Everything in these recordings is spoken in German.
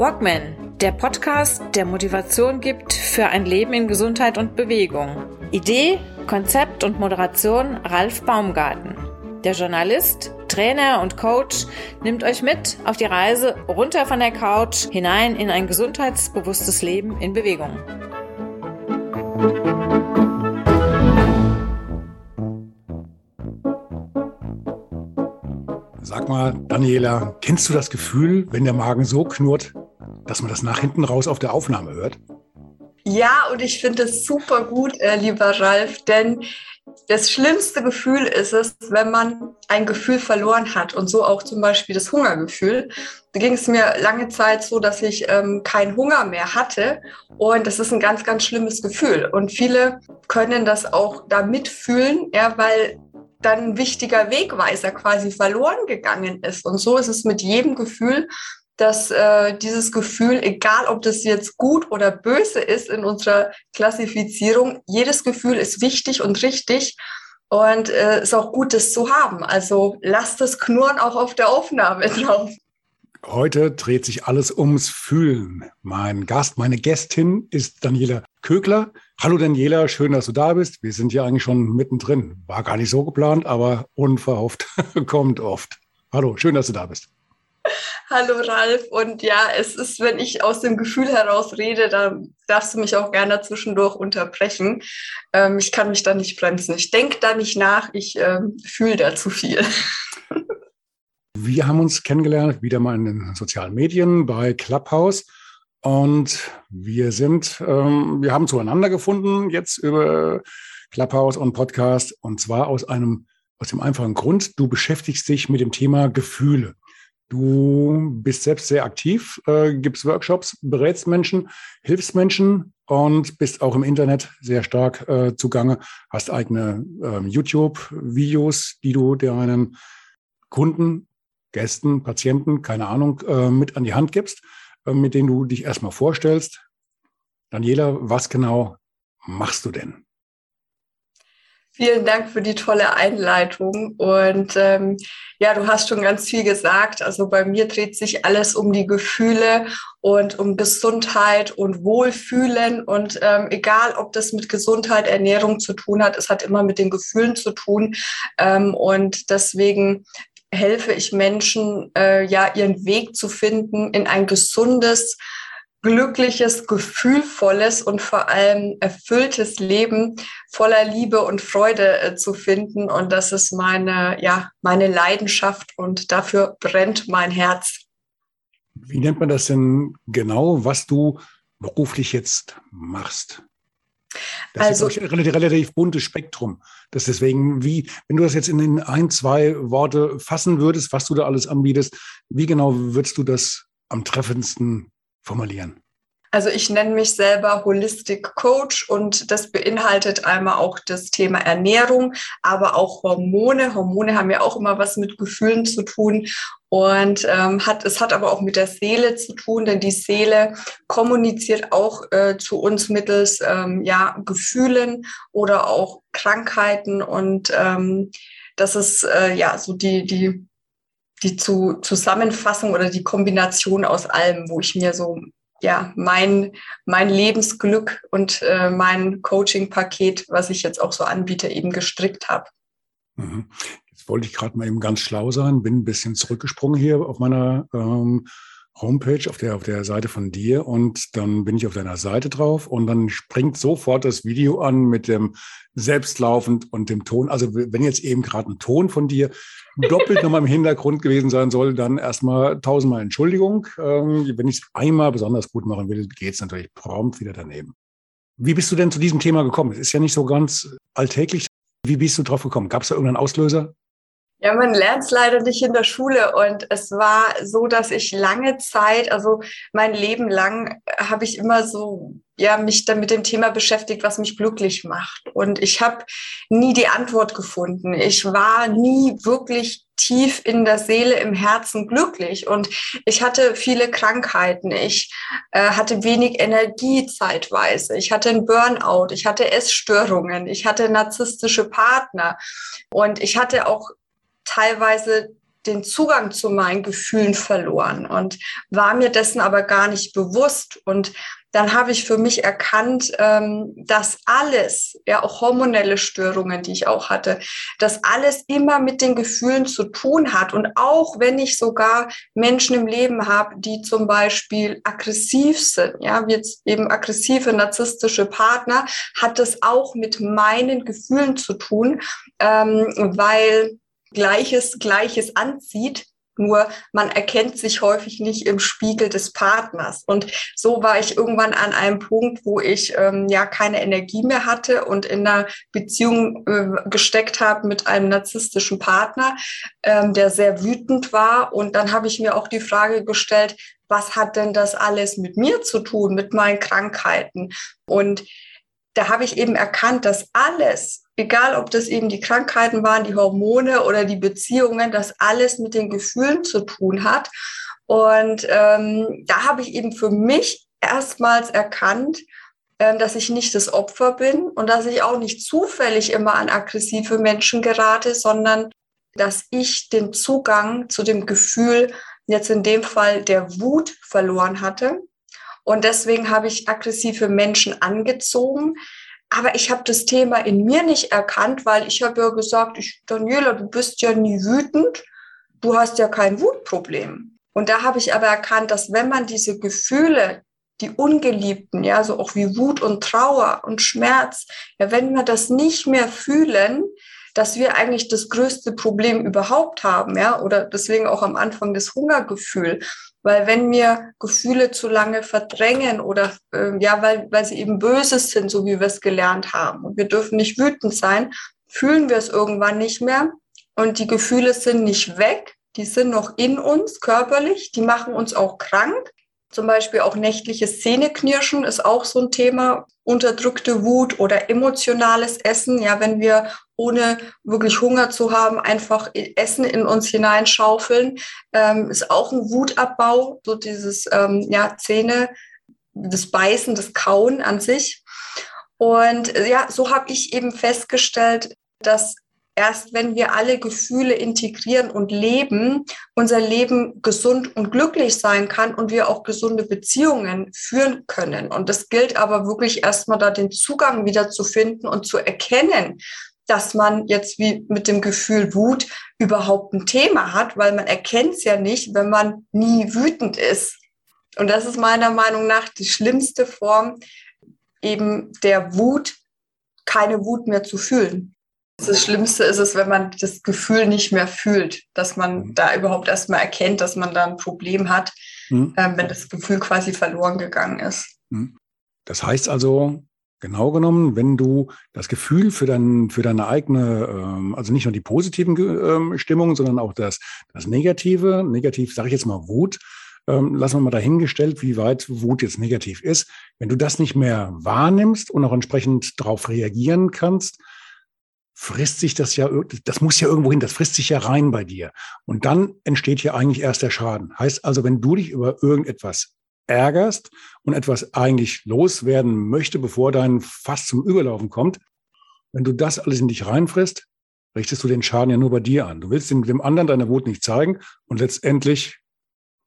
Walkman, der Podcast, der Motivation gibt für ein Leben in Gesundheit und Bewegung. Idee, Konzept und Moderation Ralf Baumgarten. Der Journalist, Trainer und Coach nimmt euch mit auf die Reise runter von der Couch hinein in ein gesundheitsbewusstes Leben in Bewegung. Sag mal, Daniela, kennst du das Gefühl, wenn der Magen so knurrt, dass man das nach hinten raus auf der Aufnahme hört? Ja, und ich finde es super gut, äh, lieber Ralf, denn das schlimmste Gefühl ist es, wenn man ein Gefühl verloren hat und so auch zum Beispiel das Hungergefühl. Da ging es mir lange Zeit so, dass ich ähm, keinen Hunger mehr hatte und das ist ein ganz, ganz schlimmes Gefühl. Und viele können das auch da mitfühlen, ja, weil dann ein wichtiger Wegweiser quasi verloren gegangen ist. Und so ist es mit jedem Gefühl, dass äh, dieses Gefühl, egal ob das jetzt gut oder böse ist in unserer Klassifizierung, jedes Gefühl ist wichtig und richtig und äh, ist auch gut, das zu haben. Also lasst das Knurren auch auf der Aufnahme drauf. Heute dreht sich alles ums Fühlen. Mein Gast, meine Gästin ist Daniela Kögler. Hallo Daniela, schön, dass du da bist. Wir sind ja eigentlich schon mittendrin. War gar nicht so geplant, aber unverhofft kommt oft. Hallo, schön, dass du da bist. Hallo Ralf. Und ja, es ist, wenn ich aus dem Gefühl heraus rede, dann darfst du mich auch gerne zwischendurch unterbrechen. Ähm, ich kann mich da nicht bremsen. Ich denke da nicht nach, ich ähm, fühle da zu viel. Wir haben uns kennengelernt, wieder mal in den sozialen Medien bei Clubhouse. Und wir sind, ähm, wir haben zueinander gefunden jetzt über Clubhouse und Podcast. Und zwar aus einem, aus dem einfachen Grund, du beschäftigst dich mit dem Thema Gefühle. Du bist selbst sehr aktiv, äh, gibst Workshops, berätst Menschen, hilfst Menschen und bist auch im Internet sehr stark äh, zugange, hast eigene äh, YouTube-Videos, die du deinen Kunden, Gästen, Patienten, keine Ahnung, äh, mit an die Hand gibst, äh, mit denen du dich erstmal vorstellst. Daniela, was genau machst du denn? Vielen Dank für die tolle Einleitung. Und ähm, ja, du hast schon ganz viel gesagt. Also bei mir dreht sich alles um die Gefühle und um Gesundheit und Wohlfühlen. Und ähm, egal, ob das mit Gesundheit, Ernährung zu tun hat, es hat immer mit den Gefühlen zu tun. Ähm, und deswegen helfe ich Menschen, äh, ja, ihren Weg zu finden in ein gesundes, glückliches, gefühlvolles und vor allem erfülltes Leben voller Liebe und Freude äh, zu finden. Und das ist meine, ja, meine Leidenschaft und dafür brennt mein Herz. Wie nennt man das denn genau, was du beruflich jetzt machst? Das also, ist ein relativ, relativ buntes Spektrum. Das deswegen, wie, wenn du das jetzt in ein, zwei Worte fassen würdest, was du da alles anbietest, wie genau würdest du das am treffendsten formulieren? Also ich nenne mich selber Holistic Coach und das beinhaltet einmal auch das Thema Ernährung, aber auch Hormone. Hormone haben ja auch immer was mit Gefühlen zu tun und ähm, hat, es hat aber auch mit der Seele zu tun, denn die Seele kommuniziert auch äh, zu uns mittels ähm, ja, Gefühlen oder auch Krankheiten und ähm, das ist äh, ja so die, die die zu, Zusammenfassung oder die Kombination aus allem, wo ich mir so ja mein mein Lebensglück und äh, mein Coaching-Paket, was ich jetzt auch so anbiete, eben gestrickt habe. Mhm. Jetzt wollte ich gerade mal eben ganz schlau sein, bin ein bisschen zurückgesprungen hier auf meiner ähm, Homepage, auf der, auf der Seite von dir und dann bin ich auf deiner Seite drauf und dann springt sofort das Video an mit dem selbstlaufend und dem Ton. Also wenn jetzt eben gerade ein Ton von dir doppelt nochmal im Hintergrund gewesen sein soll, dann erstmal tausendmal Entschuldigung. Ähm, wenn ich es einmal besonders gut machen will, geht es natürlich prompt wieder daneben. Wie bist du denn zu diesem Thema gekommen? Es ist ja nicht so ganz alltäglich. Wie bist du drauf gekommen? Gab es da irgendeinen Auslöser? Ja, man lernt es leider nicht in der Schule. Und es war so, dass ich lange Zeit, also mein Leben lang, habe ich immer so, ja, mich dann mit dem Thema beschäftigt, was mich glücklich macht. Und ich habe nie die Antwort gefunden. Ich war nie wirklich tief in der Seele, im Herzen glücklich. Und ich hatte viele Krankheiten. Ich äh, hatte wenig Energie zeitweise. Ich hatte einen Burnout. Ich hatte Essstörungen. Ich hatte narzisstische Partner. Und ich hatte auch teilweise den Zugang zu meinen Gefühlen verloren und war mir dessen aber gar nicht bewusst. Und dann habe ich für mich erkannt, ähm, dass alles, ja auch hormonelle Störungen, die ich auch hatte, dass alles immer mit den Gefühlen zu tun hat. Und auch wenn ich sogar Menschen im Leben habe, die zum Beispiel aggressiv sind, ja, wie jetzt eben aggressive narzisstische Partner, hat das auch mit meinen Gefühlen zu tun, ähm, weil Gleiches Gleiches anzieht. Nur man erkennt sich häufig nicht im Spiegel des Partners. Und so war ich irgendwann an einem Punkt, wo ich ähm, ja keine Energie mehr hatte und in einer Beziehung äh, gesteckt habe mit einem narzisstischen Partner, ähm, der sehr wütend war. Und dann habe ich mir auch die Frage gestellt, was hat denn das alles mit mir zu tun, mit meinen Krankheiten? Und da habe ich eben erkannt, dass alles, egal ob das eben die Krankheiten waren, die Hormone oder die Beziehungen, dass alles mit den Gefühlen zu tun hat. Und ähm, da habe ich eben für mich erstmals erkannt, äh, dass ich nicht das Opfer bin und dass ich auch nicht zufällig immer an aggressive Menschen gerate, sondern dass ich den Zugang zu dem Gefühl jetzt in dem Fall der Wut verloren hatte und deswegen habe ich aggressive Menschen angezogen. Aber ich habe das Thema in mir nicht erkannt, weil ich habe ja gesagt, ich, Daniela, du bist ja nie wütend, du hast ja kein Wutproblem. Und da habe ich aber erkannt, dass wenn man diese Gefühle, die Ungeliebten, ja, so auch wie Wut und Trauer und Schmerz, ja, wenn wir das nicht mehr fühlen, dass wir eigentlich das größte Problem überhaupt haben, ja, oder deswegen auch am Anfang das Hungergefühl. Weil wenn wir Gefühle zu lange verdrängen oder äh, ja, weil, weil sie eben böses sind, so wie wir es gelernt haben, und wir dürfen nicht wütend sein, fühlen wir es irgendwann nicht mehr. Und die Gefühle sind nicht weg, die sind noch in uns körperlich, die machen uns auch krank. Zum Beispiel auch nächtliches Zähneknirschen ist auch so ein Thema. Unterdrückte Wut oder emotionales Essen. Ja, wenn wir ohne wirklich Hunger zu haben, einfach Essen in uns hineinschaufeln, ähm, ist auch ein Wutabbau. So dieses, ähm, ja, Zähne, das Beißen, das Kauen an sich. Und ja, so habe ich eben festgestellt, dass erst wenn wir alle Gefühle integrieren und leben, unser Leben gesund und glücklich sein kann und wir auch gesunde Beziehungen führen können. Und das gilt aber wirklich erstmal da den Zugang wieder zu finden und zu erkennen, dass man jetzt wie mit dem Gefühl Wut überhaupt ein Thema hat, weil man erkennt es ja nicht, wenn man nie wütend ist. Und das ist meiner Meinung nach die schlimmste Form eben der Wut, keine Wut mehr zu fühlen. Das Schlimmste ist es, wenn man das Gefühl nicht mehr fühlt, dass man mhm. da überhaupt erstmal erkennt, dass man da ein Problem hat, mhm. äh, wenn das Gefühl quasi verloren gegangen ist. Mhm. Das heißt also, genau genommen, wenn du das Gefühl für, dein, für deine eigene, ähm, also nicht nur die positiven ähm, Stimmungen, sondern auch das, das Negative, negativ sage ich jetzt mal Wut, ähm, lassen wir mal dahingestellt, wie weit Wut jetzt negativ ist. Wenn du das nicht mehr wahrnimmst und auch entsprechend darauf reagieren kannst, frisst sich das ja, das muss ja irgendwo hin, das frisst sich ja rein bei dir. Und dann entsteht ja eigentlich erst der Schaden. Heißt also, wenn du dich über irgendetwas ärgerst und etwas eigentlich loswerden möchte, bevor dein Fass zum Überlaufen kommt, wenn du das alles in dich reinfrisst, richtest du den Schaden ja nur bei dir an. Du willst dem, anderen deine Wut nicht zeigen und letztendlich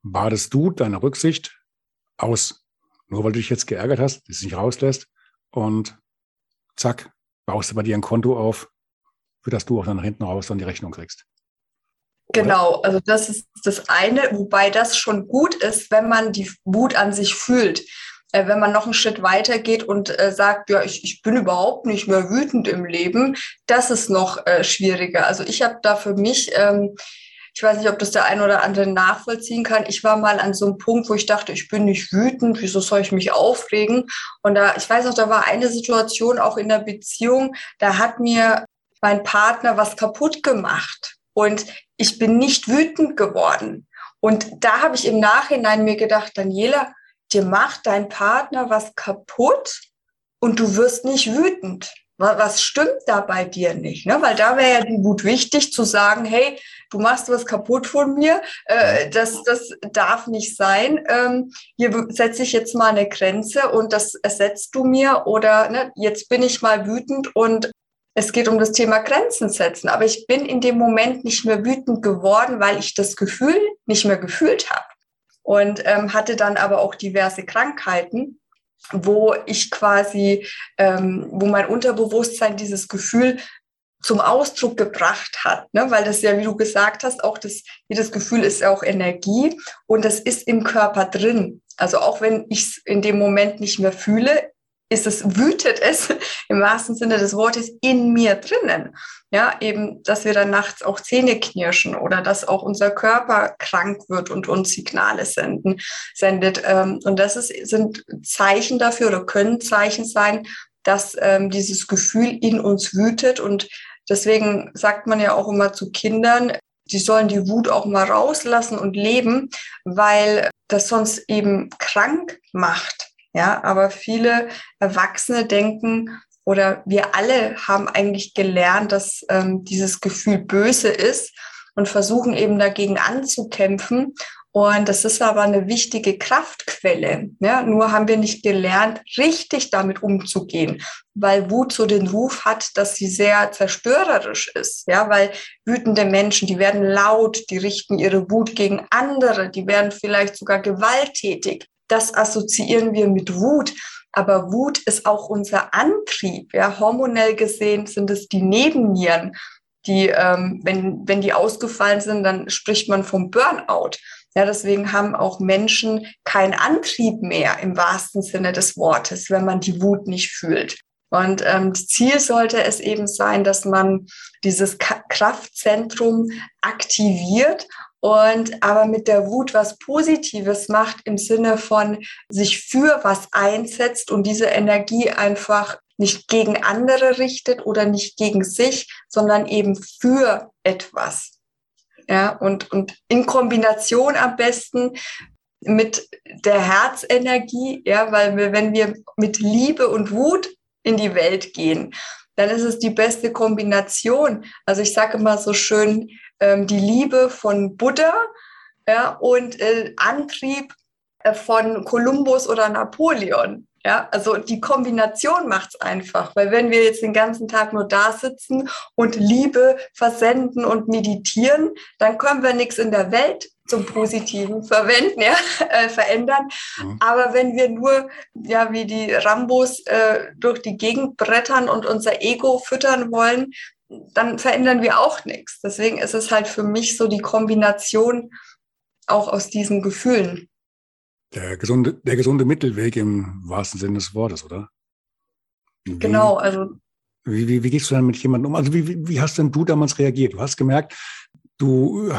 badest du deine Rücksicht aus. Nur weil du dich jetzt geärgert hast, es nicht rauslässt und zack, baust du bei dir ein Konto auf, für das du auch dann hinten raus dann die Rechnung kriegst. Oder? Genau, also das ist das eine, wobei das schon gut ist, wenn man die Wut an sich fühlt. Äh, wenn man noch einen Schritt weiter geht und äh, sagt, ja, ich, ich bin überhaupt nicht mehr wütend im Leben, das ist noch äh, schwieriger. Also ich habe da für mich, ähm, ich weiß nicht, ob das der ein oder andere nachvollziehen kann. Ich war mal an so einem Punkt, wo ich dachte, ich bin nicht wütend, wieso soll ich mich aufregen? Und da, ich weiß noch, da war eine Situation auch in der Beziehung, da hat mir mein Partner was kaputt gemacht und ich bin nicht wütend geworden. Und da habe ich im Nachhinein mir gedacht, Daniela, dir macht dein Partner was kaputt und du wirst nicht wütend. Was stimmt da bei dir nicht? Ne? Weil da wäre ja die Wut wichtig zu sagen, hey, du machst was kaputt von mir, äh, das, das darf nicht sein. Ähm, hier setze ich jetzt mal eine Grenze und das ersetzt du mir oder ne, jetzt bin ich mal wütend und es geht um das Thema Grenzen setzen. Aber ich bin in dem Moment nicht mehr wütend geworden, weil ich das Gefühl nicht mehr gefühlt habe. Und ähm, hatte dann aber auch diverse Krankheiten, wo ich quasi, ähm, wo mein Unterbewusstsein dieses Gefühl zum Ausdruck gebracht hat, ne? weil das ja, wie du gesagt hast, auch das, jedes Gefühl ist ja auch Energie und das ist im Körper drin. Also auch wenn ich es in dem Moment nicht mehr fühle, ist es, wütet es im wahrsten Sinne des Wortes in mir drinnen. Ja, eben, dass wir dann nachts auch Zähne knirschen oder dass auch unser Körper krank wird und uns Signale senden, sendet. Ähm, und das ist, sind Zeichen dafür oder können Zeichen sein, dass ähm, dieses Gefühl in uns wütet. Und deswegen sagt man ja auch immer zu Kindern, die sollen die Wut auch mal rauslassen und leben, weil das sonst eben krank macht. Ja, aber viele Erwachsene denken oder wir alle haben eigentlich gelernt, dass ähm, dieses Gefühl böse ist und versuchen eben dagegen anzukämpfen. Und das ist aber eine wichtige Kraftquelle. Ja, nur haben wir nicht gelernt, richtig damit umzugehen, weil Wut so den Ruf hat, dass sie sehr zerstörerisch ist. Ja, weil wütende Menschen, die werden laut, die richten ihre Wut gegen andere, die werden vielleicht sogar gewalttätig das assoziieren wir mit Wut. Aber Wut ist auch unser Antrieb. Ja, hormonell gesehen sind es die Nebennieren, die, ähm, wenn, wenn die ausgefallen sind, dann spricht man vom Burnout. Ja, deswegen haben auch Menschen keinen Antrieb mehr im wahrsten Sinne des Wortes, wenn man die Wut nicht fühlt. Und ähm, Ziel sollte es eben sein, dass man dieses Kraftzentrum aktiviert und aber mit der Wut was Positives macht im Sinne von sich für was einsetzt und diese Energie einfach nicht gegen andere richtet oder nicht gegen sich, sondern eben für etwas. Ja, und, und in Kombination am besten mit der Herzenergie, ja, weil wir, wenn wir mit Liebe und Wut in die Welt gehen, dann ist es die beste Kombination. Also ich sage immer so schön, ähm, die Liebe von Buddha ja, und äh, Antrieb äh, von Kolumbus oder Napoleon. Ja, also die Kombination macht's einfach, weil wenn wir jetzt den ganzen Tag nur da sitzen und Liebe versenden und meditieren, dann können wir nichts in der Welt zum Positiven verwenden, ja, äh, verändern. Mhm. Aber wenn wir nur, ja, wie die Rambos äh, durch die Gegend brettern und unser Ego füttern wollen, dann verändern wir auch nichts. Deswegen ist es halt für mich so die Kombination auch aus diesen Gefühlen. Der gesunde, der gesunde Mittelweg im wahrsten Sinne des Wortes, oder? Wie, genau, also. Wie, wie, wie gehst du dann mit jemandem um? Also wie, wie hast denn du damals reagiert? Du hast gemerkt, du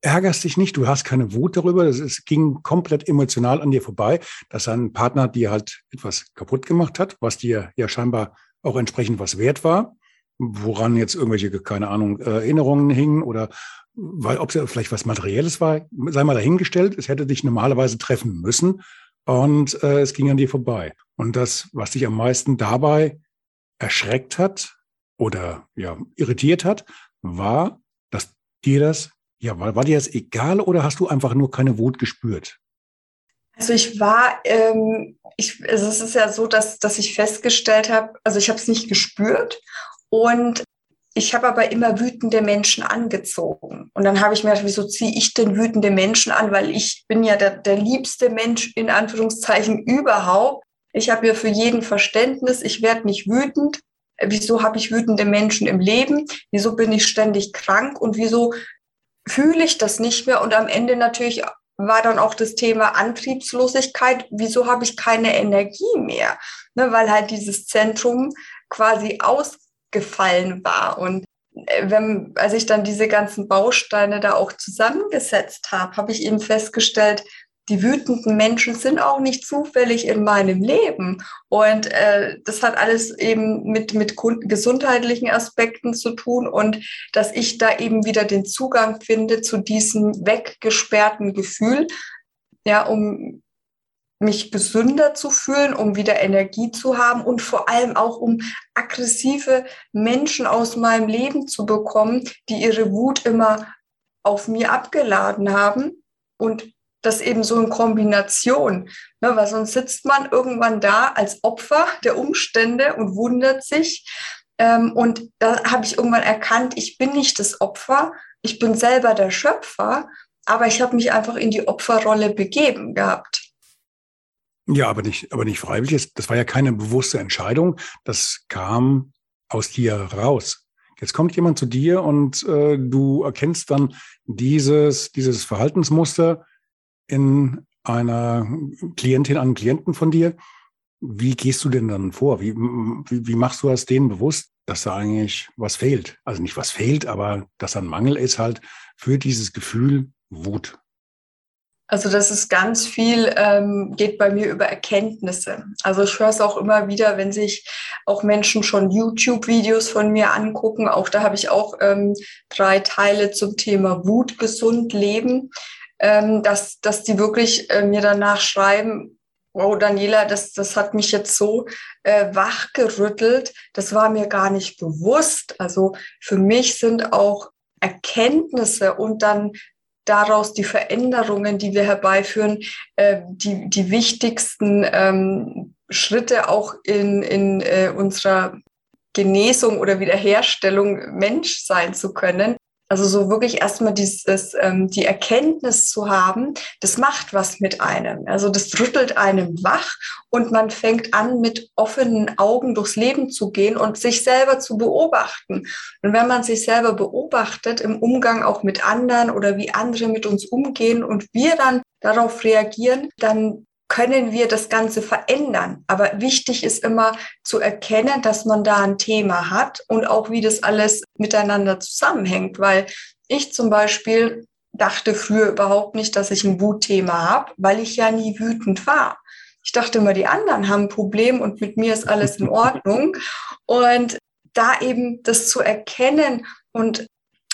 ärgerst dich nicht, du hast keine Wut darüber, es ging komplett emotional an dir vorbei, dass ein Partner dir halt etwas kaputt gemacht hat, was dir ja scheinbar auch entsprechend was wert war woran jetzt irgendwelche, keine Ahnung, Erinnerungen hingen oder weil ob es vielleicht was Materielles war, sei mal dahingestellt, es hätte dich normalerweise treffen müssen und äh, es ging an dir vorbei. Und das, was dich am meisten dabei erschreckt hat oder ja irritiert hat, war, dass dir das, ja, war, war dir das egal oder hast du einfach nur keine Wut gespürt? Also ich war, ähm, ich, also es ist ja so, dass, dass ich festgestellt habe, also ich habe es nicht gespürt und ich habe aber immer wütende Menschen angezogen. Und dann habe ich mir gedacht, wieso ziehe ich denn wütende Menschen an? Weil ich bin ja der, der liebste Mensch in Anführungszeichen überhaupt. Ich habe ja für jeden Verständnis. Ich werde nicht wütend. Wieso habe ich wütende Menschen im Leben? Wieso bin ich ständig krank? Und wieso fühle ich das nicht mehr? Und am Ende natürlich war dann auch das Thema Antriebslosigkeit. Wieso habe ich keine Energie mehr? Ne, weil halt dieses Zentrum quasi aus gefallen war. Und äh, wenn, als ich dann diese ganzen Bausteine da auch zusammengesetzt habe, habe ich eben festgestellt, die wütenden Menschen sind auch nicht zufällig in meinem Leben. Und äh, das hat alles eben mit, mit gesundheitlichen Aspekten zu tun und dass ich da eben wieder den Zugang finde zu diesem weggesperrten Gefühl, ja, um mich gesünder zu fühlen, um wieder Energie zu haben und vor allem auch um aggressive Menschen aus meinem Leben zu bekommen, die ihre Wut immer auf mir abgeladen haben und das eben so in Kombination, ne, weil sonst sitzt man irgendwann da als Opfer der Umstände und wundert sich, Ähm, und da habe ich irgendwann erkannt, ich bin nicht das Opfer, ich bin selber der Schöpfer, aber ich habe mich einfach in die Opferrolle begeben gehabt. Ja, aber nicht, aber nicht freiwillig. Das war ja keine bewusste Entscheidung. Das kam aus dir raus. Jetzt kommt jemand zu dir und äh, du erkennst dann dieses, dieses Verhaltensmuster in einer Klientin, einem Klienten von dir. Wie gehst du denn dann vor? Wie, wie, wie machst du das denen bewusst, dass da eigentlich was fehlt? Also nicht was fehlt, aber dass da ein Mangel ist halt für dieses Gefühl Wut. Also das ist ganz viel, ähm, geht bei mir über Erkenntnisse. Also ich höre es auch immer wieder, wenn sich auch Menschen schon YouTube-Videos von mir angucken. Auch da habe ich auch ähm, drei Teile zum Thema Wut, gesund leben, ähm, dass, dass die wirklich äh, mir danach schreiben, wow, Daniela, das, das hat mich jetzt so äh, wachgerüttelt. Das war mir gar nicht bewusst. Also für mich sind auch Erkenntnisse und dann daraus die Veränderungen, die wir herbeiführen, äh, die, die wichtigsten ähm, Schritte auch in, in äh, unserer Genesung oder Wiederherstellung Mensch sein zu können. Also so wirklich erstmal dieses, ähm, die Erkenntnis zu haben, das macht was mit einem. Also das rüttelt einem wach und man fängt an, mit offenen Augen durchs Leben zu gehen und sich selber zu beobachten. Und wenn man sich selber beobachtet im Umgang auch mit anderen oder wie andere mit uns umgehen und wir dann darauf reagieren, dann können wir das Ganze verändern. Aber wichtig ist immer zu erkennen, dass man da ein Thema hat und auch wie das alles miteinander zusammenhängt. Weil ich zum Beispiel dachte früher überhaupt nicht, dass ich ein Wutthema habe, weil ich ja nie wütend war. Ich dachte immer, die anderen haben ein Problem und mit mir ist alles in Ordnung. Und da eben das zu erkennen und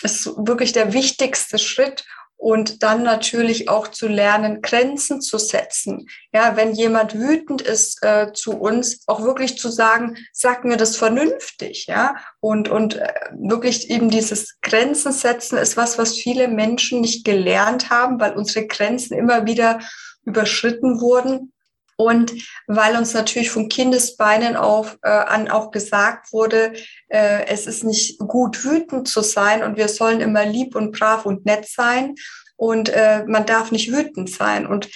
ist wirklich der wichtigste Schritt, und dann natürlich auch zu lernen, Grenzen zu setzen. Ja, wenn jemand wütend ist äh, zu uns, auch wirklich zu sagen, sag mir das vernünftig, ja, und und äh, wirklich eben dieses Grenzen setzen ist was, was viele Menschen nicht gelernt haben, weil unsere Grenzen immer wieder überschritten wurden. Und weil uns natürlich von Kindesbeinen auf, äh, an auch gesagt wurde, äh, es ist nicht gut, wütend zu sein und wir sollen immer lieb und brav und nett sein und äh, man darf nicht wütend sein. Und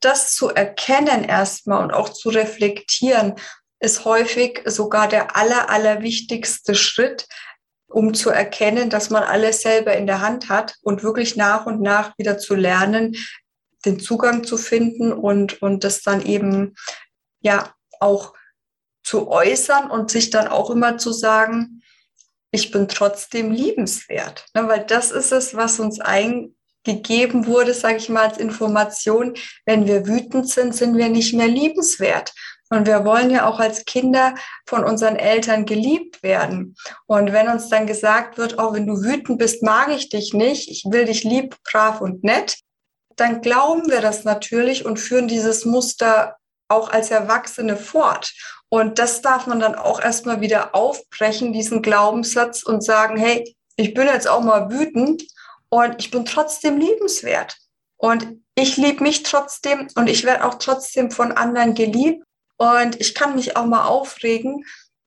das zu erkennen erstmal und auch zu reflektieren, ist häufig sogar der aller, aller wichtigste Schritt, um zu erkennen, dass man alles selber in der Hand hat und wirklich nach und nach wieder zu lernen, den Zugang zu finden und, und das dann eben ja auch zu äußern und sich dann auch immer zu sagen, ich bin trotzdem liebenswert. Ne, weil das ist es, was uns eingegeben wurde, sage ich mal, als Information. Wenn wir wütend sind, sind wir nicht mehr liebenswert. Und wir wollen ja auch als Kinder von unseren Eltern geliebt werden. Und wenn uns dann gesagt wird, auch oh, wenn du wütend bist, mag ich dich nicht, ich will dich lieb, brav und nett, dann glauben wir das natürlich und führen dieses Muster auch als Erwachsene fort. Und das darf man dann auch erstmal wieder aufbrechen, diesen Glaubenssatz und sagen, hey, ich bin jetzt auch mal wütend und ich bin trotzdem liebenswert. Und ich liebe mich trotzdem und ich werde auch trotzdem von anderen geliebt. Und ich kann mich auch mal aufregen,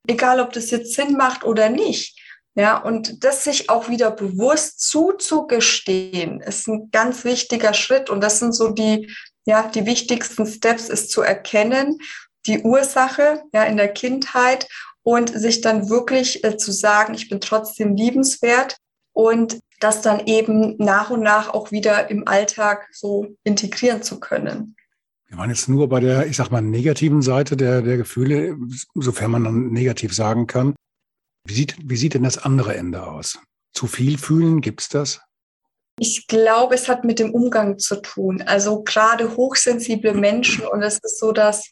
egal ob das jetzt Sinn macht oder nicht. Ja, und das sich auch wieder bewusst zuzugestehen, ist ein ganz wichtiger Schritt. Und das sind so die, ja, die wichtigsten Steps, ist zu erkennen, die Ursache, ja, in der Kindheit und sich dann wirklich äh, zu sagen, ich bin trotzdem liebenswert und das dann eben nach und nach auch wieder im Alltag so integrieren zu können. Wir waren jetzt nur bei der, ich sag mal, negativen Seite der, der Gefühle, sofern man dann negativ sagen kann. Wie sieht, wie sieht denn das andere Ende aus? Zu viel fühlen, gibt es das? Ich glaube, es hat mit dem Umgang zu tun. Also gerade hochsensible Menschen und es ist so, dass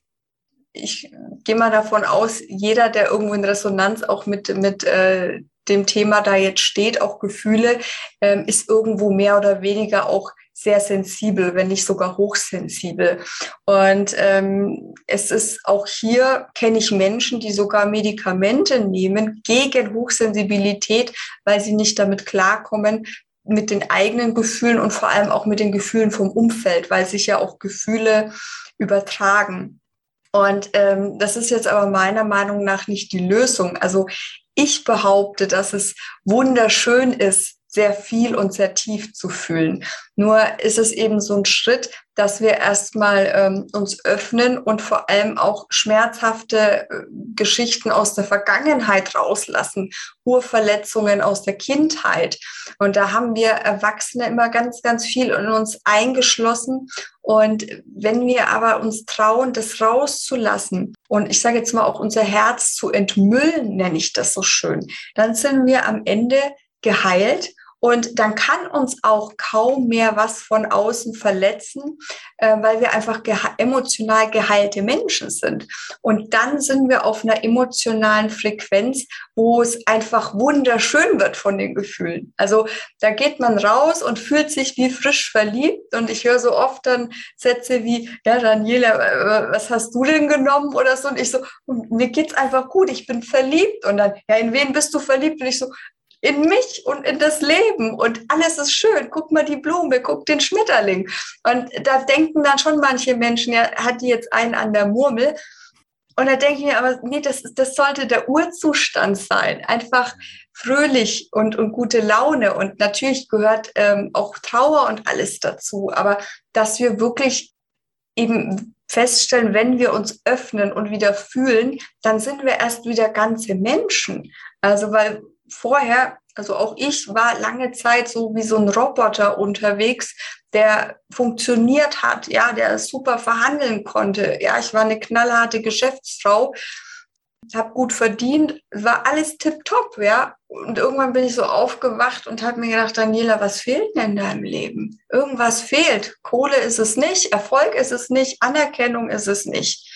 ich gehe mal davon aus, jeder, der irgendwo in Resonanz auch mit, mit äh, dem Thema da jetzt steht, auch Gefühle, ähm, ist irgendwo mehr oder weniger auch sehr sensibel, wenn nicht sogar hochsensibel. Und ähm, es ist auch hier, kenne ich Menschen, die sogar Medikamente nehmen gegen Hochsensibilität, weil sie nicht damit klarkommen, mit den eigenen Gefühlen und vor allem auch mit den Gefühlen vom Umfeld, weil sich ja auch Gefühle übertragen. Und ähm, das ist jetzt aber meiner Meinung nach nicht die Lösung. Also ich behaupte, dass es wunderschön ist, sehr viel und sehr tief zu fühlen. Nur ist es eben so ein Schritt, dass wir erstmal ähm, uns öffnen und vor allem auch schmerzhafte äh, Geschichten aus der Vergangenheit rauslassen, Urverletzungen aus der Kindheit. Und da haben wir Erwachsene immer ganz, ganz viel in uns eingeschlossen. Und wenn wir aber uns trauen, das rauszulassen und ich sage jetzt mal auch unser Herz zu entmüllen, nenne ich das so schön, dann sind wir am Ende geheilt und dann kann uns auch kaum mehr was von außen verletzen, äh, weil wir einfach gehe emotional geheilte Menschen sind. Und dann sind wir auf einer emotionalen Frequenz, wo es einfach wunderschön wird von den Gefühlen. Also da geht man raus und fühlt sich wie frisch verliebt. Und ich höre so oft dann Sätze wie, ja, Daniela, äh, was hast du denn genommen oder so? Und ich so, mir geht's einfach gut, ich bin verliebt. Und dann, ja, in wen bist du verliebt? Und ich so, in mich und in das Leben und alles ist schön. Guck mal die Blume, guck den Schmetterling. Und da denken dann schon manche Menschen, ja, hat die jetzt einen an der Murmel? Und da denke ich mir, aber nee, das, das sollte der Urzustand sein. Einfach fröhlich und, und gute Laune. Und natürlich gehört ähm, auch Trauer und alles dazu. Aber dass wir wirklich eben feststellen, wenn wir uns öffnen und wieder fühlen, dann sind wir erst wieder ganze Menschen. Also weil vorher, also auch ich war lange Zeit so wie so ein Roboter unterwegs, der funktioniert hat, ja, der super verhandeln konnte. Ja, ich war eine knallharte Geschäftsfrau, habe gut verdient, war alles tipptopp, ja. Und irgendwann bin ich so aufgewacht und habe mir gedacht, Daniela, was fehlt denn in deinem Leben? Irgendwas fehlt. Kohle ist es nicht, Erfolg ist es nicht, Anerkennung ist es nicht.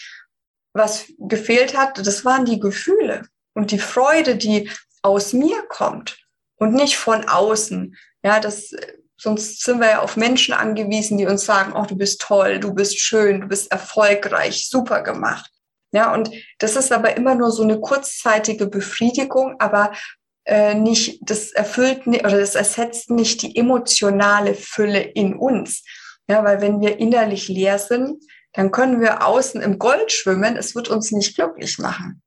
Was gefehlt hat, das waren die Gefühle und die Freude, die aus mir kommt und nicht von außen. Ja, das, sonst sind wir ja auf Menschen angewiesen, die uns sagen, oh, du bist toll, du bist schön, du bist erfolgreich, super gemacht. Ja, und das ist aber immer nur so eine kurzzeitige Befriedigung, aber äh, nicht, das erfüllt oder das ersetzt nicht die emotionale Fülle in uns. Ja, weil wenn wir innerlich leer sind, dann können wir außen im Gold schwimmen, es wird uns nicht glücklich machen.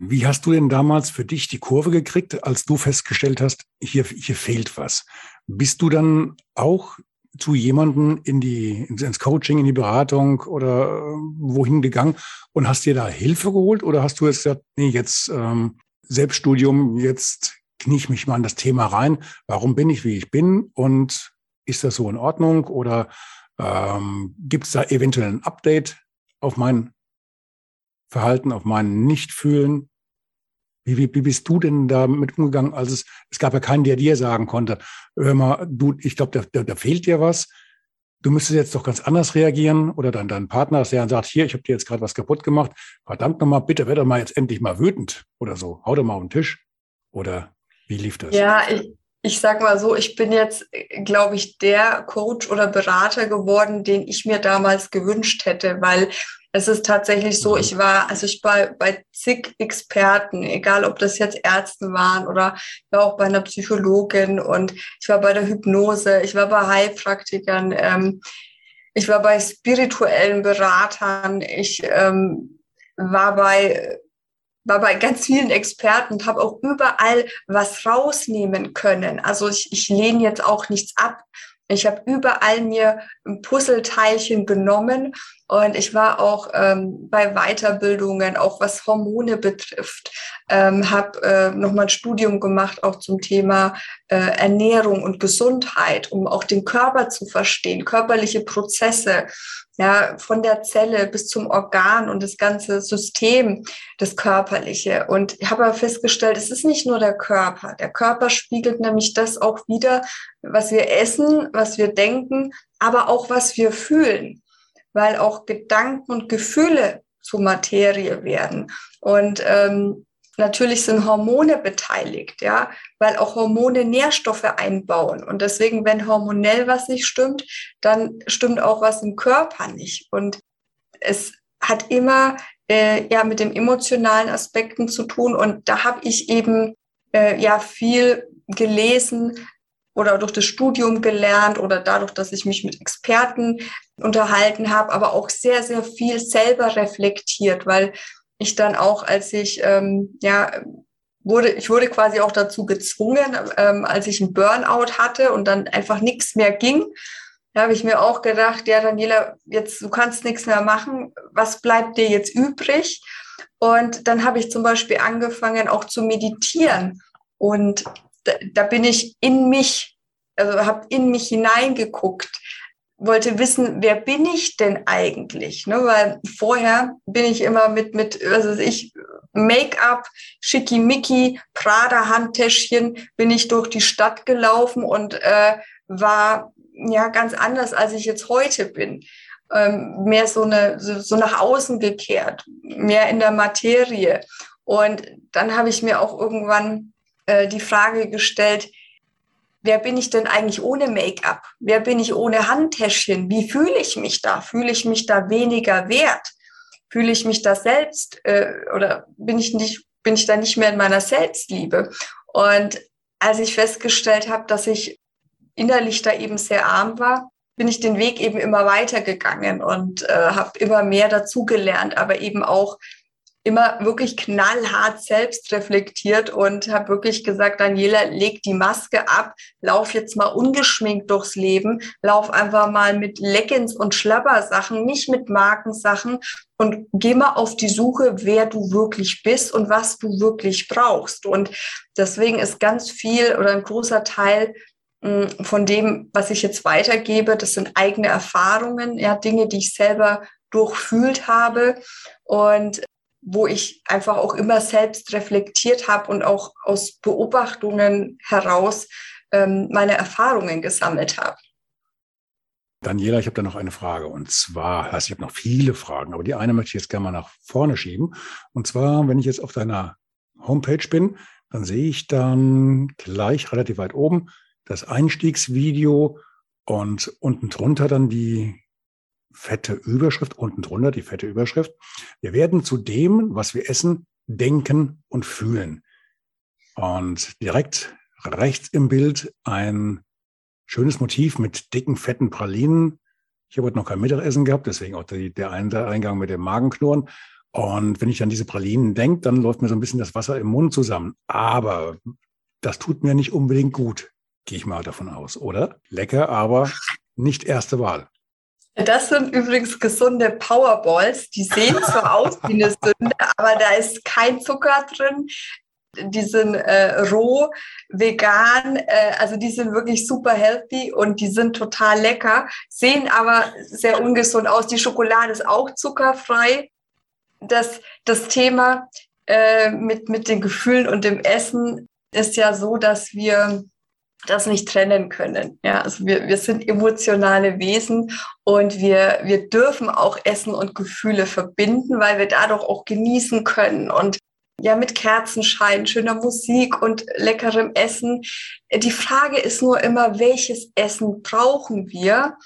Wie hast du denn damals für dich die Kurve gekriegt, als du festgestellt hast, hier, hier fehlt was? Bist du dann auch zu jemandem in die, ins Coaching, in die Beratung oder äh, wohin gegangen und hast dir da Hilfe geholt? Oder hast du jetzt gesagt, nee, jetzt ähm, Selbststudium, jetzt knie ich mich mal in das Thema rein. Warum bin ich, wie ich bin? Und ist das so in Ordnung? Oder ähm, gibt es da eventuell ein Update auf mein Verhalten, auf mein Nichtfühlen. Wie, wie, wie bist du denn damit umgegangen? Also es, es gab ja keinen, der dir sagen konnte, hör mal, du, ich glaube, da, da, da fehlt dir was. Du müsstest jetzt doch ganz anders reagieren. Oder dann dein Partner, der dann sagt, hier, ich habe dir jetzt gerade was kaputt gemacht. Verdammt nochmal, bitte werde mal jetzt endlich mal wütend oder so. Hau doch mal auf den Tisch. Oder wie lief das? Ja, ich, ich sag mal so, ich bin jetzt, glaube ich, der Coach oder Berater geworden, den ich mir damals gewünscht hätte, weil es ist tatsächlich so, mhm. ich war, also ich war bei zig Experten, egal ob das jetzt Ärzte waren oder ich war auch bei einer Psychologin und ich war bei der Hypnose, ich war bei Heilpraktikern, ähm, ich war bei spirituellen Beratern, ich ähm, war bei war bei ganz vielen Experten und habe auch überall was rausnehmen können. Also ich, ich lehne jetzt auch nichts ab. Ich habe überall mir Puzzleteilchen genommen und ich war auch ähm, bei Weiterbildungen, auch was Hormone betrifft, ähm, habe äh, nochmal ein Studium gemacht, auch zum Thema äh, Ernährung und Gesundheit, um auch den Körper zu verstehen, körperliche Prozesse, ja, von der Zelle bis zum Organ und das ganze System, das Körperliche. Und ich habe aber festgestellt, es ist nicht nur der Körper. Der Körper spiegelt nämlich das auch wieder, was wir essen, was wir denken, aber auch was wir fühlen weil auch Gedanken und Gefühle zu Materie werden. Und ähm, natürlich sind Hormone beteiligt, ja, weil auch Hormone Nährstoffe einbauen. Und deswegen, wenn hormonell was nicht stimmt, dann stimmt auch was im Körper nicht. Und es hat immer äh, ja mit den emotionalen Aspekten zu tun. Und da habe ich eben äh, ja viel gelesen, oder durch das Studium gelernt oder dadurch, dass ich mich mit Experten unterhalten habe, aber auch sehr, sehr viel selber reflektiert, weil ich dann auch, als ich ähm, ja wurde, ich wurde quasi auch dazu gezwungen, ähm, als ich einen Burnout hatte und dann einfach nichts mehr ging. Da habe ich mir auch gedacht, ja, Daniela, jetzt du kannst nichts mehr machen. Was bleibt dir jetzt übrig? Und dann habe ich zum Beispiel angefangen, auch zu meditieren. Und da, da bin ich in mich, also habe in mich hineingeguckt, wollte wissen, wer bin ich denn eigentlich? Ne? Weil vorher bin ich immer mit, mit, also ich, Make-up, Schickimicki, Prada-Handtäschchen, bin ich durch die Stadt gelaufen und äh, war ja ganz anders, als ich jetzt heute bin. Ähm, mehr so, eine, so, so nach außen gekehrt, mehr in der Materie. Und dann habe ich mir auch irgendwann äh, die Frage gestellt, wer bin ich denn eigentlich ohne Make-up? Wer bin ich ohne Handtäschchen? Wie fühle ich mich da? Fühle ich mich da weniger wert? Fühle ich mich da selbst äh, oder bin ich nicht, bin ich da nicht mehr in meiner Selbstliebe? Und als ich festgestellt habe, dass ich innerlich da eben sehr arm war, bin ich den Weg eben immer weitergegangen und äh, habe immer mehr dazugelernt, aber eben auch immer wirklich knallhart selbst reflektiert und habe wirklich gesagt, Daniela, leg die Maske ab, lauf jetzt mal ungeschminkt durchs Leben, lauf einfach mal mit Leggings und Schlabbersachen, nicht mit Markensachen und geh mal auf die Suche, wer du wirklich bist und was du wirklich brauchst. Und deswegen ist ganz viel oder ein großer Teil hm, von dem, was ich jetzt weitergebe, das sind eigene Erfahrungen, ja, Dinge, die ich selber durchfühlt habe. Und wo ich einfach auch immer selbst reflektiert habe und auch aus Beobachtungen heraus ähm, meine Erfahrungen gesammelt habe. Daniela, ich habe da noch eine Frage. Und zwar, also ich habe noch viele Fragen, aber die eine möchte ich jetzt gerne mal nach vorne schieben. Und zwar, wenn ich jetzt auf deiner Homepage bin, dann sehe ich dann gleich relativ weit oben das Einstiegsvideo und unten drunter dann die fette Überschrift, unten drunter die fette Überschrift. Wir werden zu dem, was wir essen, denken und fühlen. Und direkt rechts im Bild ein schönes Motiv mit dicken, fetten Pralinen. Ich habe heute noch kein Mittagessen gehabt, deswegen auch die, der Eingang mit dem Magenknurren. Und wenn ich an diese Pralinen denke, dann läuft mir so ein bisschen das Wasser im Mund zusammen. Aber das tut mir nicht unbedingt gut, gehe ich mal davon aus, oder? Lecker, aber nicht erste Wahl. Das sind übrigens gesunde Powerballs. Die sehen zwar aus wie eine Sünde, aber da ist kein Zucker drin. Die sind äh, roh, vegan, äh, also die sind wirklich super healthy und die sind total lecker, sehen aber sehr ungesund aus. Die Schokolade ist auch zuckerfrei. Das, das Thema äh, mit, mit den Gefühlen und dem Essen ist ja so, dass wir das nicht trennen können. Ja, also wir, wir sind emotionale Wesen und wir, wir dürfen auch Essen und Gefühle verbinden, weil wir dadurch auch genießen können und ja, mit Kerzenschein, schöner Musik und leckerem Essen. Die Frage ist nur immer, welches Essen brauchen wir,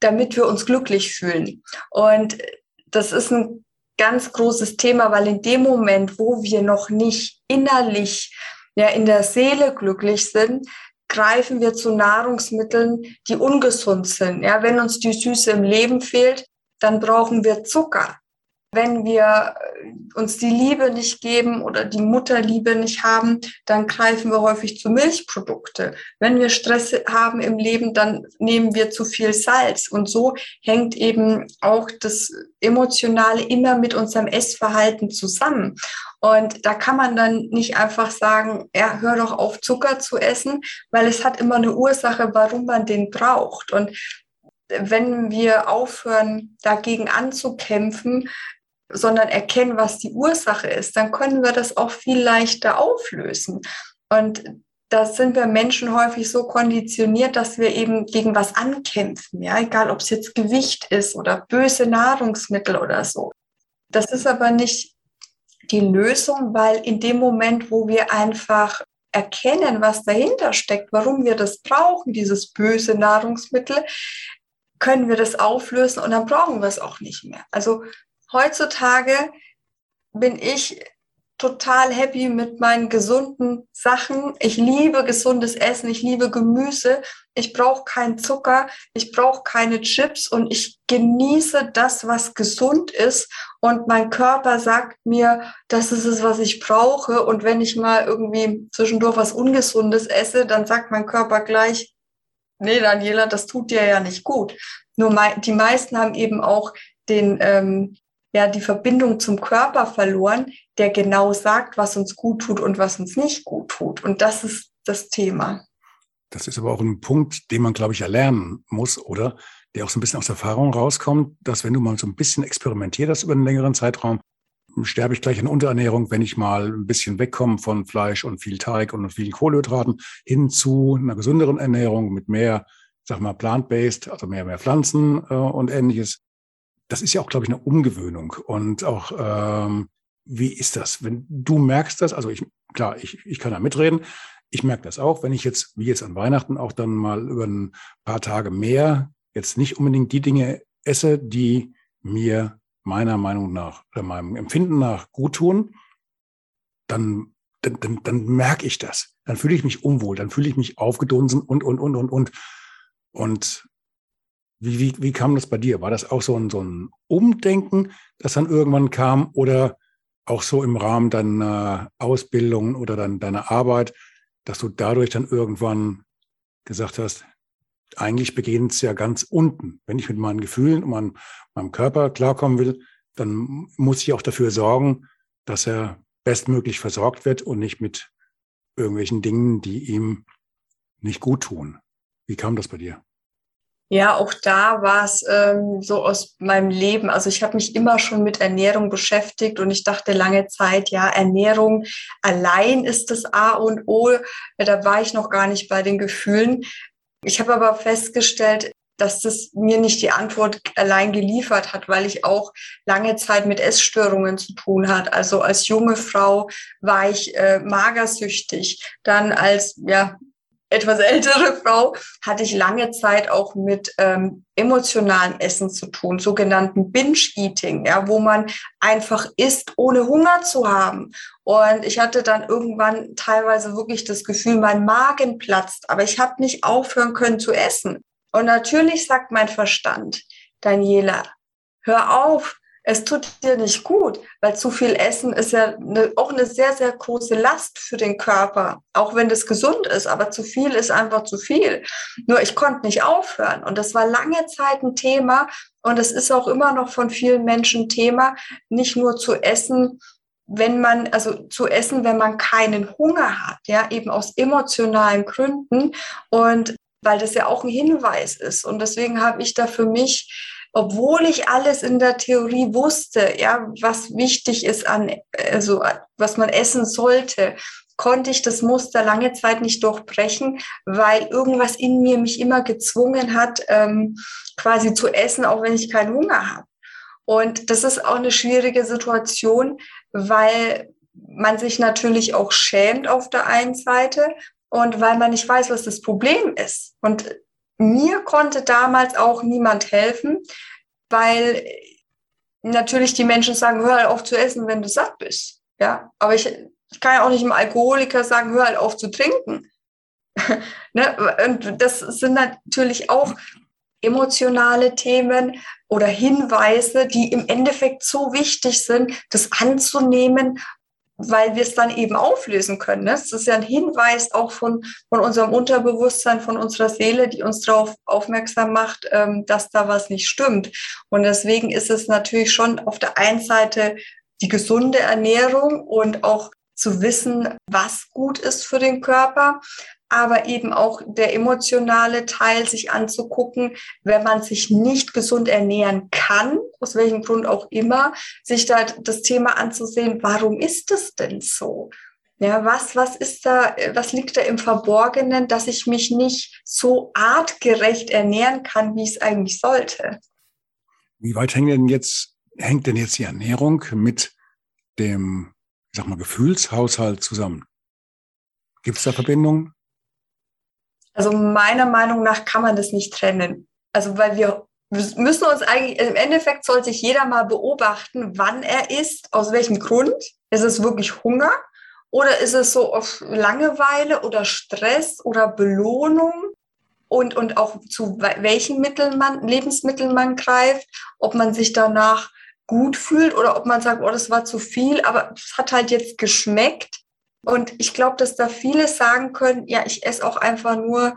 damit wir uns glücklich fühlen? Und das ist ein ganz großes Thema, weil in dem Moment, wo wir noch nicht innerlich ja, in der Seele glücklich sind, greifen wir zu Nahrungsmitteln, die ungesund sind. Ja, wenn uns die Süße im Leben fehlt, dann brauchen wir Zucker. Wenn wir äh, uns die Liebe nicht geben oder die Mutterliebe nicht haben, dann greifen wir häufig zu Milchprodukte. Wenn wir Stress haben im Leben, dann nehmen wir zu viel Salz. Und so hängt eben auch das Emotionale immer mit unserem Essverhalten zusammen. Und da kann man dann nicht einfach sagen, ja, hör doch auf, Zucker zu essen, weil es hat immer eine Ursache, warum man den braucht. Und wenn wir aufhören, dagegen anzukämpfen, sondern erkennen, was die Ursache ist, dann können wir das auch viel leichter auflösen. Und da sind wir Menschen häufig so konditioniert, dass wir eben gegen was ankämpfen, ja, egal ob es jetzt Gewicht ist oder böse Nahrungsmittel oder so. Das ist aber nicht die Lösung, weil in dem Moment, wo wir einfach erkennen, was dahinter steckt, warum wir das brauchen, dieses böse Nahrungsmittel, können wir das auflösen und dann brauchen wir es auch nicht mehr. Also heutzutage bin ich total happy mit meinen gesunden Sachen. Ich liebe gesundes Essen, ich liebe Gemüse, ich brauche keinen Zucker, ich brauche keine Chips und ich genieße das, was gesund ist. Und mein Körper sagt mir, das ist es, was ich brauche. Und wenn ich mal irgendwie zwischendurch was Ungesundes esse, dann sagt mein Körper gleich, nee, Daniela, das tut dir ja nicht gut. Nur die meisten haben eben auch den, ähm, ja, die Verbindung zum Körper verloren, der genau sagt, was uns gut tut und was uns nicht gut tut. Und das ist das Thema. Das ist aber auch ein Punkt, den man, glaube ich, erlernen muss, oder? Der auch so ein bisschen aus Erfahrung rauskommt, dass wenn du mal so ein bisschen experimentiert hast über einen längeren Zeitraum, sterbe ich gleich an Unterernährung, wenn ich mal ein bisschen wegkomme von Fleisch und viel Teig und vielen Kohlenhydraten hin zu einer gesünderen Ernährung mit mehr, sag mal, plant-based, also mehr, mehr Pflanzen äh, und ähnliches. Das ist ja auch, glaube ich, eine Umgewöhnung. Und auch, ähm, wie ist das, wenn du merkst das? Also ich, klar, ich, ich kann da mitreden. Ich merke das auch, wenn ich jetzt, wie jetzt an Weihnachten, auch dann mal über ein paar Tage mehr jetzt nicht unbedingt die Dinge esse, die mir meiner Meinung nach oder meinem Empfinden nach gut tun, dann, dann, dann, dann merke ich das. Dann fühle ich mich unwohl, dann fühle ich mich aufgedunsen und, und, und, und, und. Und wie, wie, wie kam das bei dir? War das auch so ein, so ein Umdenken, das dann irgendwann kam oder auch so im Rahmen deiner Ausbildung oder dann deiner Arbeit, dass du dadurch dann irgendwann gesagt hast, eigentlich beginnt es ja ganz unten. Wenn ich mit meinen Gefühlen und meinem, meinem Körper klarkommen will, dann muss ich auch dafür sorgen, dass er bestmöglich versorgt wird und nicht mit irgendwelchen Dingen, die ihm nicht gut tun. Wie kam das bei dir? Ja, auch da war es ähm, so aus meinem Leben. Also ich habe mich immer schon mit Ernährung beschäftigt und ich dachte lange Zeit, ja, Ernährung allein ist das A und O. Da war ich noch gar nicht bei den Gefühlen. Ich habe aber festgestellt, dass das mir nicht die Antwort allein geliefert hat, weil ich auch lange Zeit mit Essstörungen zu tun hat. Also als junge Frau war ich äh, magersüchtig. Dann als ja etwas ältere Frau hatte ich lange Zeit auch mit ähm, emotionalen Essen zu tun, sogenannten Binge-Eating, ja, wo man einfach isst, ohne Hunger zu haben. Und ich hatte dann irgendwann teilweise wirklich das Gefühl, mein Magen platzt, aber ich habe nicht aufhören können zu essen. Und natürlich sagt mein Verstand, Daniela, hör auf, es tut dir nicht gut, weil zu viel Essen ist ja eine, auch eine sehr, sehr große Last für den Körper, auch wenn das gesund ist, aber zu viel ist einfach zu viel. Nur ich konnte nicht aufhören und das war lange Zeit ein Thema und es ist auch immer noch von vielen Menschen Thema, nicht nur zu essen, wenn man, also zu essen, wenn man keinen Hunger hat, ja, eben aus emotionalen Gründen und weil das ja auch ein Hinweis ist. Und deswegen habe ich da für mich obwohl ich alles in der Theorie wusste, ja, was wichtig ist an, also was man essen sollte, konnte ich das Muster lange Zeit nicht durchbrechen, weil irgendwas in mir mich immer gezwungen hat, ähm, quasi zu essen, auch wenn ich keinen Hunger habe. Und das ist auch eine schwierige Situation, weil man sich natürlich auch schämt auf der einen Seite und weil man nicht weiß, was das Problem ist. Und mir konnte damals auch niemand helfen, weil natürlich die Menschen sagen, hör halt auf zu essen, wenn du satt bist. Ja, aber ich, ich kann ja auch nicht einem Alkoholiker sagen, hör halt auf zu trinken. ne? Und das sind natürlich auch emotionale Themen oder Hinweise, die im Endeffekt so wichtig sind, das anzunehmen weil wir es dann eben auflösen können. Ne? Das ist ja ein Hinweis auch von, von unserem Unterbewusstsein, von unserer Seele, die uns darauf aufmerksam macht, ähm, dass da was nicht stimmt. Und deswegen ist es natürlich schon auf der einen Seite die gesunde Ernährung und auch zu wissen, was gut ist für den Körper aber eben auch der emotionale Teil sich anzugucken, wenn man sich nicht gesund ernähren kann, aus welchem Grund auch immer, sich da das Thema anzusehen, warum ist das denn so? Ja, was, was ist da, was liegt da im Verborgenen, dass ich mich nicht so artgerecht ernähren kann, wie es eigentlich sollte? Wie weit hängt denn jetzt, hängt denn jetzt die Ernährung mit dem, ich sag mal, Gefühlshaushalt zusammen? Gibt es da Verbindungen? Also meiner Meinung nach kann man das nicht trennen. Also weil wir müssen uns eigentlich, im Endeffekt soll sich jeder mal beobachten, wann er isst, aus welchem Grund. Ist es wirklich Hunger oder ist es so auf Langeweile oder Stress oder Belohnung? Und, und auch zu welchen Mitteln man, Lebensmitteln man greift, ob man sich danach gut fühlt oder ob man sagt, oh, das war zu viel, aber es hat halt jetzt geschmeckt. Und ich glaube, dass da viele sagen können, ja, ich esse auch einfach nur,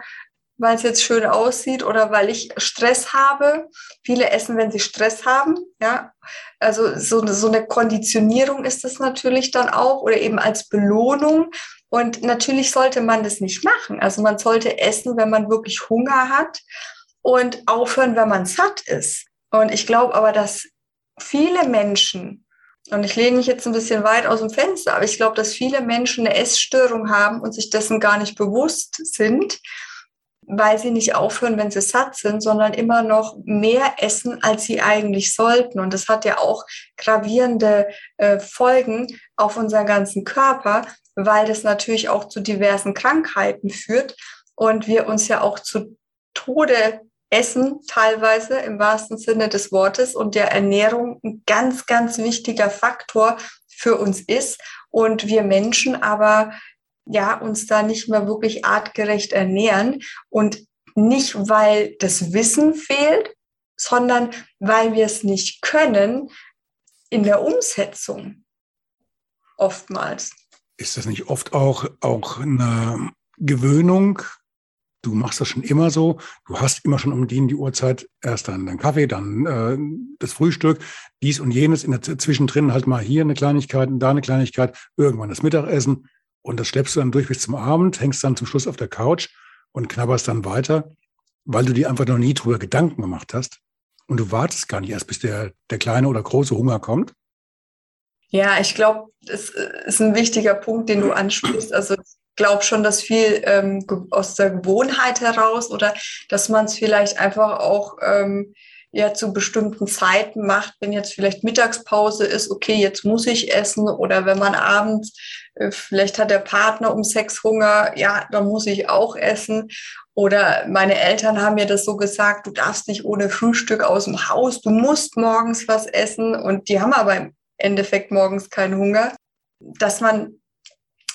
weil es jetzt schön aussieht oder weil ich Stress habe. Viele essen, wenn sie Stress haben. Ja, also so, so eine Konditionierung ist das natürlich dann auch oder eben als Belohnung. Und natürlich sollte man das nicht machen. Also man sollte essen, wenn man wirklich Hunger hat und aufhören, wenn man satt ist. Und ich glaube aber, dass viele Menschen und ich lehne mich jetzt ein bisschen weit aus dem Fenster, aber ich glaube, dass viele Menschen eine Essstörung haben und sich dessen gar nicht bewusst sind, weil sie nicht aufhören, wenn sie satt sind, sondern immer noch mehr essen, als sie eigentlich sollten. Und das hat ja auch gravierende äh, Folgen auf unseren ganzen Körper, weil das natürlich auch zu diversen Krankheiten führt und wir uns ja auch zu Tode Essen teilweise im wahrsten Sinne des Wortes und der Ernährung ein ganz, ganz wichtiger Faktor für uns ist und wir Menschen aber ja uns da nicht mehr wirklich artgerecht ernähren und nicht, weil das Wissen fehlt, sondern weil wir es nicht können in der Umsetzung oftmals. Ist das nicht oft auch, auch eine Gewöhnung, du machst das schon immer so, du hast immer schon um die, die Uhrzeit erst dann deinen Kaffee, dann äh, das Frühstück, dies und jenes, in der zwischendrin halt mal hier eine Kleinigkeit und da eine Kleinigkeit, irgendwann das Mittagessen und das schleppst du dann durch bis zum Abend, hängst dann zum Schluss auf der Couch und knabberst dann weiter, weil du dir einfach noch nie drüber Gedanken gemacht hast und du wartest gar nicht erst, bis der, der kleine oder große Hunger kommt. Ja, ich glaube, das ist ein wichtiger Punkt, den du ansprichst. Also glaube schon, dass viel ähm, aus der Gewohnheit heraus oder dass man es vielleicht einfach auch ähm, ja zu bestimmten Zeiten macht, wenn jetzt vielleicht Mittagspause ist, okay, jetzt muss ich essen oder wenn man abends, äh, vielleicht hat der Partner um sechs Hunger, ja, dann muss ich auch essen. Oder meine Eltern haben mir das so gesagt, du darfst nicht ohne Frühstück aus dem Haus, du musst morgens was essen und die haben aber im Endeffekt morgens keinen Hunger. Dass man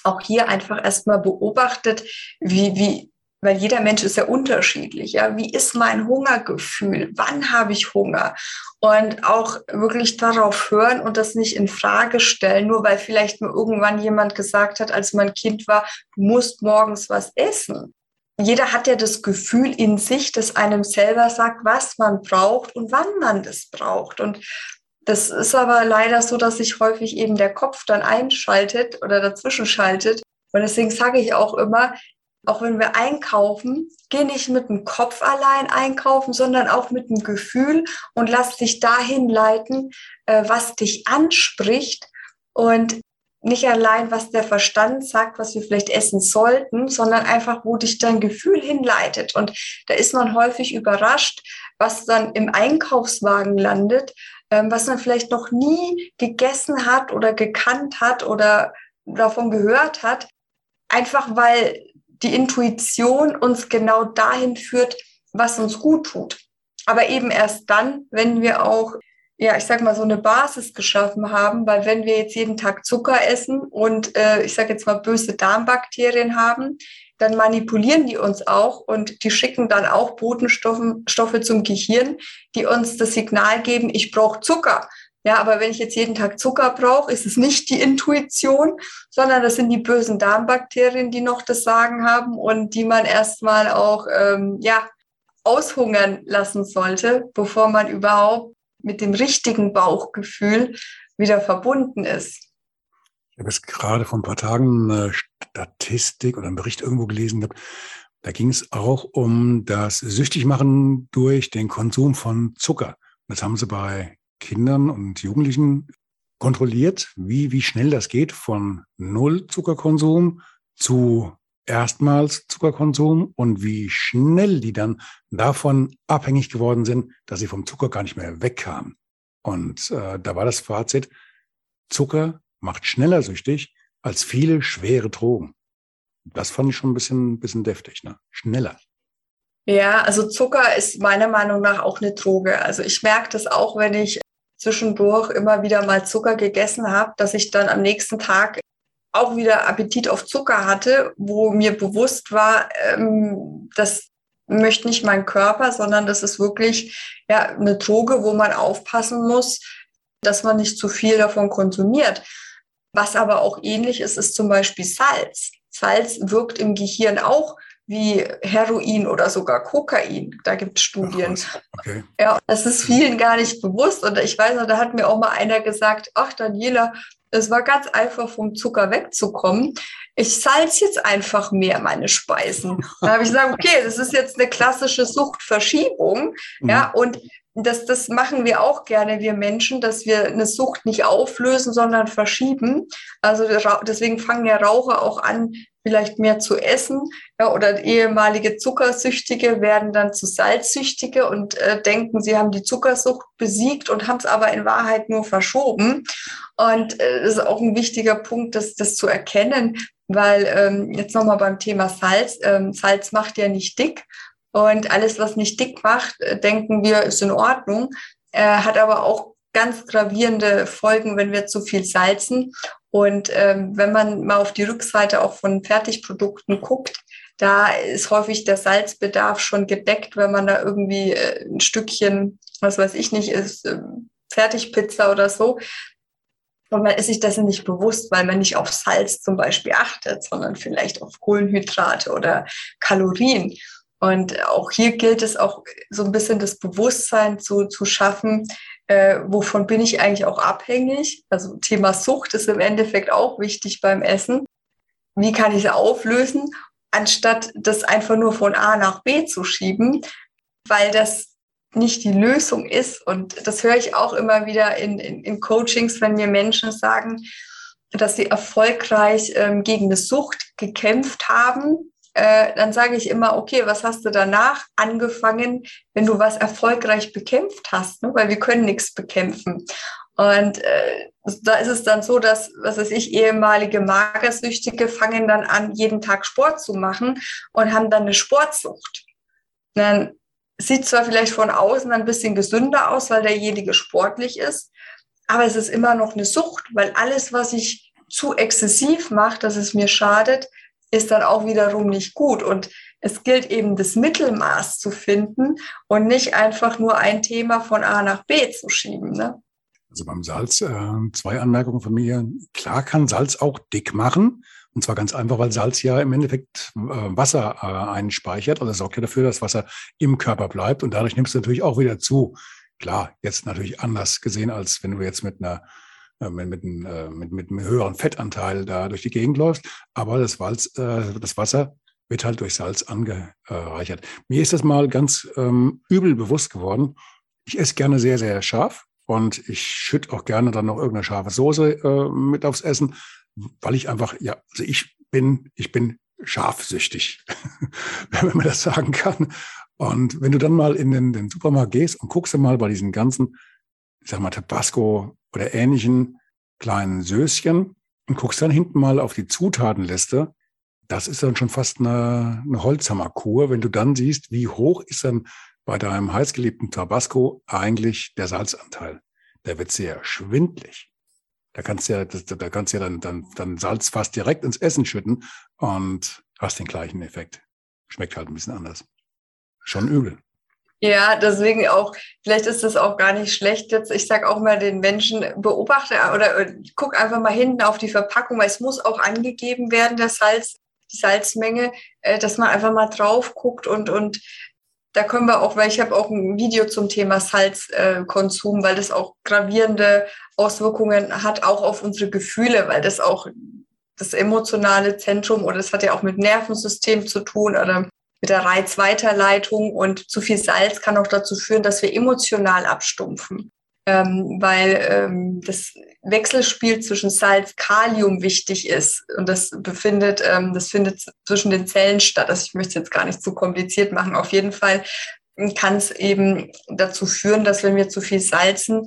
auch hier einfach erstmal beobachtet, wie, wie, weil jeder Mensch ist ja unterschiedlich. Ja, wie ist mein Hungergefühl? Wann habe ich Hunger? Und auch wirklich darauf hören und das nicht in Frage stellen, nur weil vielleicht mir irgendwann jemand gesagt hat, als mein Kind war, du musst morgens was essen. Jeder hat ja das Gefühl in sich, dass einem selber sagt, was man braucht und wann man das braucht. Und das ist aber leider so, dass sich häufig eben der Kopf dann einschaltet oder dazwischen schaltet. Und deswegen sage ich auch immer, auch wenn wir einkaufen, geh nicht mit dem Kopf allein einkaufen, sondern auch mit dem Gefühl und lass dich dahin leiten, äh, was dich anspricht und nicht allein, was der Verstand sagt, was wir vielleicht essen sollten, sondern einfach, wo dich dein Gefühl hinleitet. Und da ist man häufig überrascht, was dann im Einkaufswagen landet, was man vielleicht noch nie gegessen hat oder gekannt hat oder davon gehört hat, einfach weil die Intuition uns genau dahin führt, was uns gut tut. Aber eben erst dann, wenn wir auch, ja, ich sag mal, so eine Basis geschaffen haben, weil wenn wir jetzt jeden Tag Zucker essen und äh, ich sage jetzt mal böse Darmbakterien haben, dann manipulieren die uns auch und die schicken dann auch Botenstoffe zum Gehirn, die uns das Signal geben, ich brauche Zucker. Ja, aber wenn ich jetzt jeden Tag Zucker brauche, ist es nicht die Intuition, sondern das sind die bösen Darmbakterien, die noch das Sagen haben und die man erstmal auch ähm, ja, aushungern lassen sollte, bevor man überhaupt mit dem richtigen Bauchgefühl wieder verbunden ist. Ich habe jetzt gerade vor ein paar Tagen eine Statistik oder einen Bericht irgendwo gelesen. Da ging es auch um das Süchtigmachen durch den Konsum von Zucker. Das haben sie bei Kindern und Jugendlichen kontrolliert, wie, wie schnell das geht von Null Zuckerkonsum zu erstmals Zuckerkonsum und wie schnell die dann davon abhängig geworden sind, dass sie vom Zucker gar nicht mehr wegkamen. Und äh, da war das Fazit, Zucker macht schneller süchtig als viele schwere Drogen. Das fand ich schon ein bisschen, bisschen deftig, ne? Schneller. Ja, also Zucker ist meiner Meinung nach auch eine Droge. Also ich merke das auch, wenn ich zwischendurch immer wieder mal Zucker gegessen habe, dass ich dann am nächsten Tag auch wieder Appetit auf Zucker hatte, wo mir bewusst war, ähm, das möchte nicht mein Körper, sondern das ist wirklich ja eine Droge, wo man aufpassen muss, dass man nicht zu viel davon konsumiert. Was aber auch ähnlich ist, ist zum Beispiel Salz. Salz wirkt im Gehirn auch wie Heroin oder sogar Kokain. Da gibt es Studien. Okay. Ja, das ist vielen gar nicht bewusst. Und ich weiß noch, da hat mir auch mal einer gesagt, ach Daniela, es war ganz einfach, vom Zucker wegzukommen. Ich salz jetzt einfach mehr meine Speisen. Da habe ich gesagt, okay, das ist jetzt eine klassische Suchtverschiebung. Mhm. Ja, und das, das machen wir auch gerne, wir Menschen, dass wir eine Sucht nicht auflösen, sondern verschieben. Also deswegen fangen ja Raucher auch an, vielleicht mehr zu essen. Ja, oder ehemalige Zuckersüchtige werden dann zu Salzsüchtige und äh, denken, sie haben die Zuckersucht besiegt und haben es aber in Wahrheit nur verschoben. Und äh, das ist auch ein wichtiger Punkt, das, das zu erkennen, weil ähm, jetzt nochmal beim Thema Salz, ähm, Salz macht ja nicht dick. Und alles, was nicht dick macht, äh, denken wir, ist in Ordnung, äh, hat aber auch ganz gravierende Folgen, wenn wir zu viel salzen. Und ähm, wenn man mal auf die Rückseite auch von Fertigprodukten guckt, da ist häufig der Salzbedarf schon gedeckt, wenn man da irgendwie äh, ein Stückchen, was weiß ich nicht, ist äh, Fertigpizza oder so. Und man ist sich dessen nicht bewusst, weil man nicht auf Salz zum Beispiel achtet, sondern vielleicht auf Kohlenhydrate oder Kalorien. Und auch hier gilt es auch so ein bisschen das Bewusstsein zu, zu schaffen, äh, wovon bin ich eigentlich auch abhängig. Also Thema Sucht ist im Endeffekt auch wichtig beim Essen. Wie kann ich es auflösen, anstatt das einfach nur von A nach B zu schieben, weil das nicht die Lösung ist. Und das höre ich auch immer wieder in, in, in Coachings, wenn mir Menschen sagen, dass sie erfolgreich ähm, gegen eine Sucht gekämpft haben äh, dann sage ich immer, okay, was hast du danach angefangen, wenn du was erfolgreich bekämpft hast? Ne? Weil wir können nichts bekämpfen. Und äh, da ist es dann so, dass, was weiß ich, ehemalige Magersüchtige fangen dann an, jeden Tag Sport zu machen und haben dann eine Sportsucht. Und dann sieht zwar vielleicht von außen ein bisschen gesünder aus, weil derjenige sportlich ist, aber es ist immer noch eine Sucht, weil alles, was ich zu exzessiv mache, dass es mir schadet, ist dann auch wiederum nicht gut. Und es gilt eben das Mittelmaß zu finden und nicht einfach nur ein Thema von A nach B zu schieben. Ne? Also beim Salz, äh, zwei Anmerkungen von mir. Klar kann Salz auch dick machen. Und zwar ganz einfach, weil Salz ja im Endeffekt äh, Wasser äh, einspeichert. Also sorgt ja dafür, dass Wasser im Körper bleibt. Und dadurch nimmst du natürlich auch wieder zu. Klar, jetzt natürlich anders gesehen, als wenn du jetzt mit einer äh, mit, mit, äh, mit, mit einem höheren Fettanteil da durch die Gegend läufst. Aber das, Walz, äh, das Wasser wird halt durch Salz angereichert. Mir ist das mal ganz ähm, übel bewusst geworden. Ich esse gerne sehr, sehr scharf und ich schütte auch gerne dann noch irgendeine scharfe Soße äh, mit aufs Essen, weil ich einfach, ja, also ich bin, ich bin scharfsüchtig, wenn man das sagen kann. Und wenn du dann mal in den, den Supermarkt gehst und guckst du mal bei diesen ganzen, ich sag mal, Tabasco, oder ähnlichen kleinen Söschen und guckst dann hinten mal auf die Zutatenliste. Das ist dann schon fast eine, eine Holzhammerkur, wenn du dann siehst, wie hoch ist dann bei deinem heißgeliebten Tabasco eigentlich der Salzanteil. Der wird sehr schwindlig. Da kannst du ja, da kannst du ja dann, dann, dann Salz fast direkt ins Essen schütten und hast den gleichen Effekt. Schmeckt halt ein bisschen anders. Schon übel. Ja, deswegen auch, vielleicht ist das auch gar nicht schlecht jetzt. Ich sage auch mal den Menschen, beobachte oder äh, guck einfach mal hinten auf die Verpackung, weil es muss auch angegeben werden, der Salz, die Salzmenge, äh, dass man einfach mal drauf guckt und, und da können wir auch, weil ich habe auch ein Video zum Thema Salzkonsum, weil das auch gravierende Auswirkungen hat, auch auf unsere Gefühle, weil das auch das emotionale Zentrum oder das hat ja auch mit Nervensystem zu tun oder mit der Reizweiterleitung und zu viel Salz kann auch dazu führen, dass wir emotional abstumpfen, ähm, weil ähm, das Wechselspiel zwischen Salz, Kalium wichtig ist und das befindet, ähm, das findet zwischen den Zellen statt. Also ich möchte es jetzt gar nicht zu kompliziert machen. Auf jeden Fall kann es eben dazu führen, dass wenn wir zu viel salzen,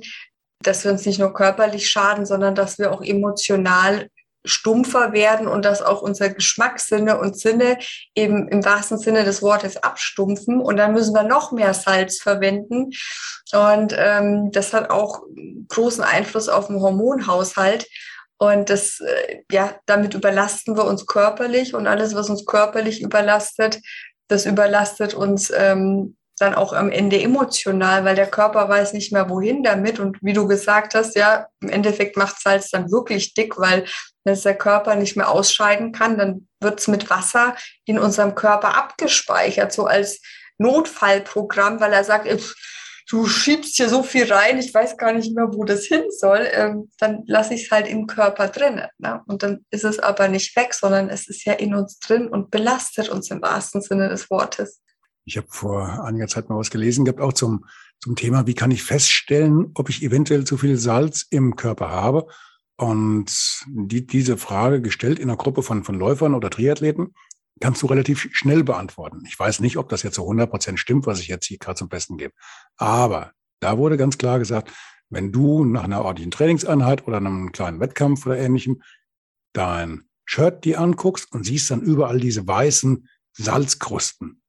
dass wir uns nicht nur körperlich schaden, sondern dass wir auch emotional stumpfer werden und dass auch unsere Geschmackssinne und Sinne eben im wahrsten Sinne des Wortes abstumpfen. Und dann müssen wir noch mehr Salz verwenden. Und ähm, das hat auch großen Einfluss auf den Hormonhaushalt. Und das äh, ja damit überlasten wir uns körperlich. Und alles was uns körperlich überlastet das überlastet uns ähm, dann auch am Ende emotional, weil der Körper weiß nicht mehr wohin damit. Und wie du gesagt hast, ja, im Endeffekt macht Salz dann wirklich dick, weil es der Körper nicht mehr ausscheiden kann, dann wird es mit Wasser in unserem Körper abgespeichert, so als Notfallprogramm, weil er sagt, du schiebst hier so viel rein, ich weiß gar nicht mehr, wo das hin soll, ähm, dann lasse ich es halt im Körper drin. Ne? Und dann ist es aber nicht weg, sondern es ist ja in uns drin und belastet uns im wahrsten Sinne des Wortes. Ich habe vor einiger Zeit mal was gelesen gehabt, auch zum, zum Thema, wie kann ich feststellen, ob ich eventuell zu viel Salz im Körper habe. Und die, diese Frage gestellt in einer Gruppe von, von Läufern oder Triathleten, kannst du relativ schnell beantworten. Ich weiß nicht, ob das jetzt zu 100 Prozent stimmt, was ich jetzt hier gerade zum Besten gebe. Aber da wurde ganz klar gesagt, wenn du nach einer ordentlichen Trainingseinheit oder einem kleinen Wettkampf oder ähnlichem dein Shirt dir anguckst und siehst dann überall diese weißen Salzkrusten,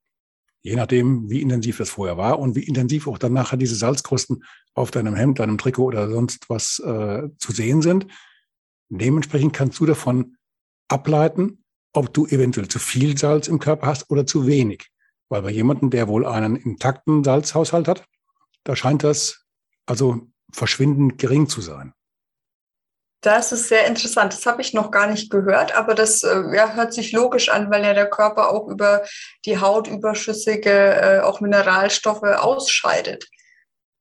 Je nachdem, wie intensiv das vorher war und wie intensiv auch dann nachher diese Salzkrusten auf deinem Hemd, deinem Trikot oder sonst was äh, zu sehen sind. Dementsprechend kannst du davon ableiten, ob du eventuell zu viel Salz im Körper hast oder zu wenig. Weil bei jemandem, der wohl einen intakten Salzhaushalt hat, da scheint das also verschwindend gering zu sein. Das ist sehr interessant. Das habe ich noch gar nicht gehört, aber das äh, ja, hört sich logisch an, weil ja der Körper auch über die Haut überschüssige äh, auch Mineralstoffe ausscheidet.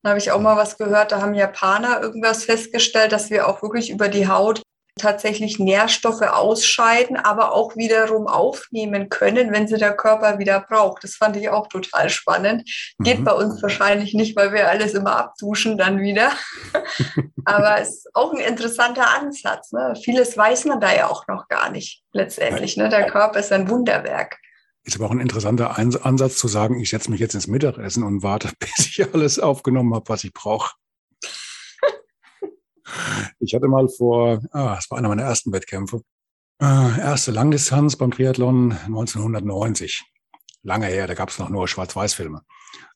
Da habe ich auch mal was gehört, da haben Japaner irgendwas festgestellt, dass wir auch wirklich über die Haut tatsächlich Nährstoffe ausscheiden, aber auch wiederum aufnehmen können, wenn sie der Körper wieder braucht. Das fand ich auch total spannend. Geht mhm. bei uns wahrscheinlich nicht, weil wir alles immer abduschen dann wieder. aber es ist auch ein interessanter Ansatz. Ne? Vieles weiß man da ja auch noch gar nicht letztendlich. Ne? Der Körper ist ein Wunderwerk. Ist aber auch ein interessanter Ansatz zu sagen, ich setze mich jetzt ins Mittagessen und warte, bis ich alles aufgenommen habe, was ich brauche. Ich hatte mal vor, ah, das war einer meiner ersten Wettkämpfe, äh, erste Langdistanz beim Triathlon 1990. Lange her, da gab es noch nur Schwarz-Weiß-Filme.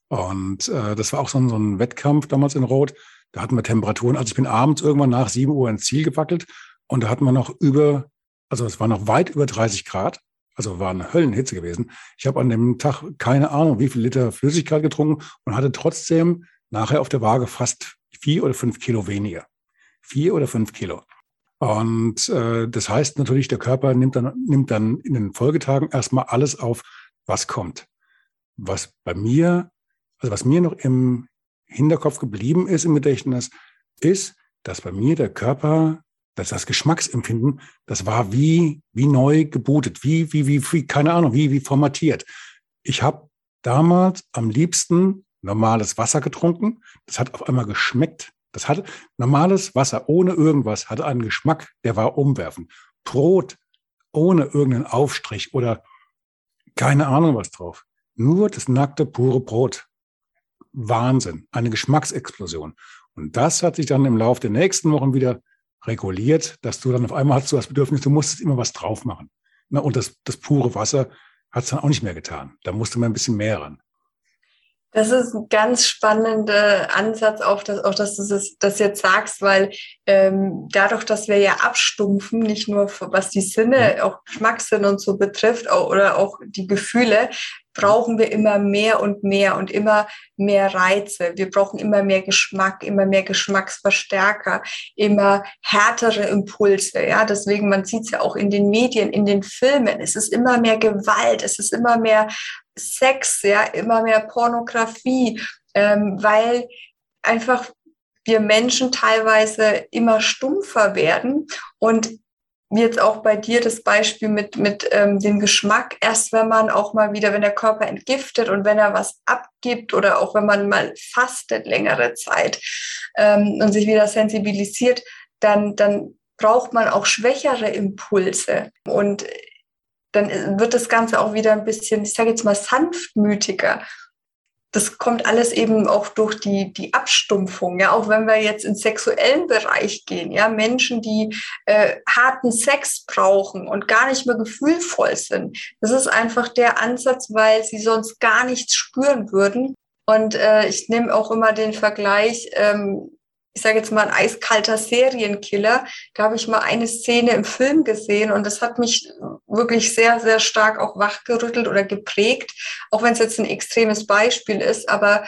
Und äh, das war auch so ein, so ein Wettkampf damals in Rot. Da hatten wir Temperaturen. Also ich bin abends irgendwann nach 7 Uhr ins Ziel gewackelt und da hatten wir noch über, also es war noch weit über 30 Grad. Also war eine Höllenhitze gewesen. Ich habe an dem Tag keine Ahnung, wie viel Liter Flüssigkeit getrunken und hatte trotzdem nachher auf der Waage fast vier oder fünf Kilo weniger vier oder fünf Kilo. Und äh, das heißt natürlich, der Körper nimmt dann, nimmt dann in den Folgetagen erstmal alles auf, was kommt. Was bei mir, also was mir noch im Hinterkopf geblieben ist im Gedächtnis, ist, dass bei mir der Körper, dass das Geschmacksempfinden, das war wie, wie neu gebootet, wie, wie, wie, wie, keine Ahnung, wie, wie formatiert. Ich habe damals am liebsten normales Wasser getrunken. Das hat auf einmal geschmeckt das hat normales Wasser ohne irgendwas, hatte einen Geschmack, der war umwerfend. Brot ohne irgendeinen Aufstrich oder keine Ahnung was drauf. Nur das nackte, pure Brot. Wahnsinn. Eine Geschmacksexplosion. Und das hat sich dann im Laufe der nächsten Wochen wieder reguliert, dass du dann auf einmal hast du das Bedürfnis, du musstest immer was drauf machen. und das, das pure Wasser hat es dann auch nicht mehr getan. Da musste man ein bisschen mehr ran. Das ist ein ganz spannender Ansatz, auch, dass, auch dass du das, das jetzt sagst, weil ähm, dadurch, dass wir ja abstumpfen, nicht nur was die Sinne, auch Geschmackssinn und so betrifft auch, oder auch die Gefühle, brauchen wir immer mehr und mehr und immer mehr Reize. Wir brauchen immer mehr Geschmack, immer mehr Geschmacksverstärker, immer härtere Impulse. Ja, deswegen, man sieht es ja auch in den Medien, in den Filmen. Es ist immer mehr Gewalt, es ist immer mehr Sex, ja, immer mehr Pornografie, ähm, weil einfach wir Menschen teilweise immer stumpfer werden und jetzt auch bei dir das Beispiel mit, mit ähm, dem Geschmack, erst wenn man auch mal wieder, wenn der Körper entgiftet und wenn er was abgibt oder auch wenn man mal fastet längere Zeit ähm, und sich wieder sensibilisiert, dann, dann braucht man auch schwächere Impulse. Und dann wird das Ganze auch wieder ein bisschen, ich sage jetzt mal, sanftmütiger. das kommt alles eben auch durch die, die Abstumpfung. Ja, auch wenn wir jetzt ins sexuellen Bereich gehen, ja, Menschen, die äh, harten Sex brauchen und gar nicht mehr gefühlvoll sind. Das ist einfach der Ansatz, weil sie sonst gar nichts spüren würden. Und äh, ich nehme auch immer den Vergleich, ähm, ich sage jetzt mal, ein eiskalter Serienkiller. Da habe ich mal eine Szene im Film gesehen und das hat mich wirklich sehr, sehr stark auch wachgerüttelt oder geprägt, auch wenn es jetzt ein extremes Beispiel ist, aber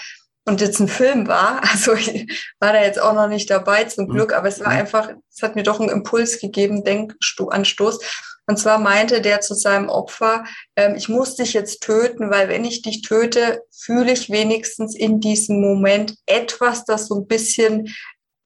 und jetzt ein Film war, also ich war da jetzt auch noch nicht dabei zum mhm. Glück, aber es war mhm. einfach, es hat mir doch einen Impuls gegeben, Denkanstoß. Und zwar meinte der zu seinem Opfer, ähm, ich muss dich jetzt töten, weil wenn ich dich töte, fühle ich wenigstens in diesem Moment etwas, das so ein bisschen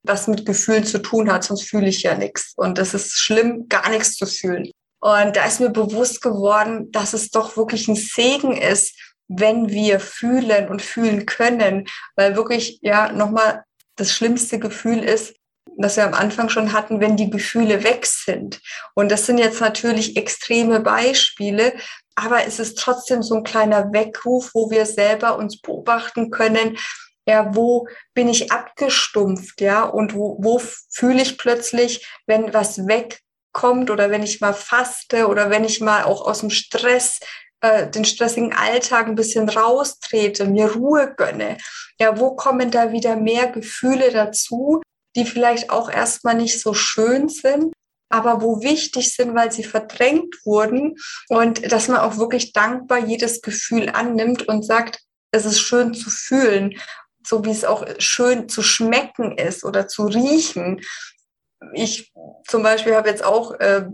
was mit Gefühlen zu tun hat, sonst fühle ich ja nichts. Und das ist schlimm, gar nichts zu fühlen. Und da ist mir bewusst geworden, dass es doch wirklich ein Segen ist, wenn wir fühlen und fühlen können, weil wirklich, ja, nochmal das schlimmste Gefühl ist, das wir am Anfang schon hatten, wenn die Gefühle weg sind. Und das sind jetzt natürlich extreme Beispiele, aber es ist trotzdem so ein kleiner Weckruf, wo wir selber uns beobachten können, ja, wo bin ich abgestumpft, ja, und wo, wo fühle ich plötzlich, wenn was wegkommt oder wenn ich mal faste oder wenn ich mal auch aus dem Stress äh, den stressigen Alltag ein bisschen raustrete, mir Ruhe gönne. Ja, wo kommen da wieder mehr Gefühle dazu, die vielleicht auch erstmal nicht so schön sind, aber wo wichtig sind, weil sie verdrängt wurden und dass man auch wirklich dankbar jedes Gefühl annimmt und sagt, es ist schön zu fühlen so wie es auch schön zu schmecken ist oder zu riechen. Ich zum Beispiel habe jetzt auch, äh,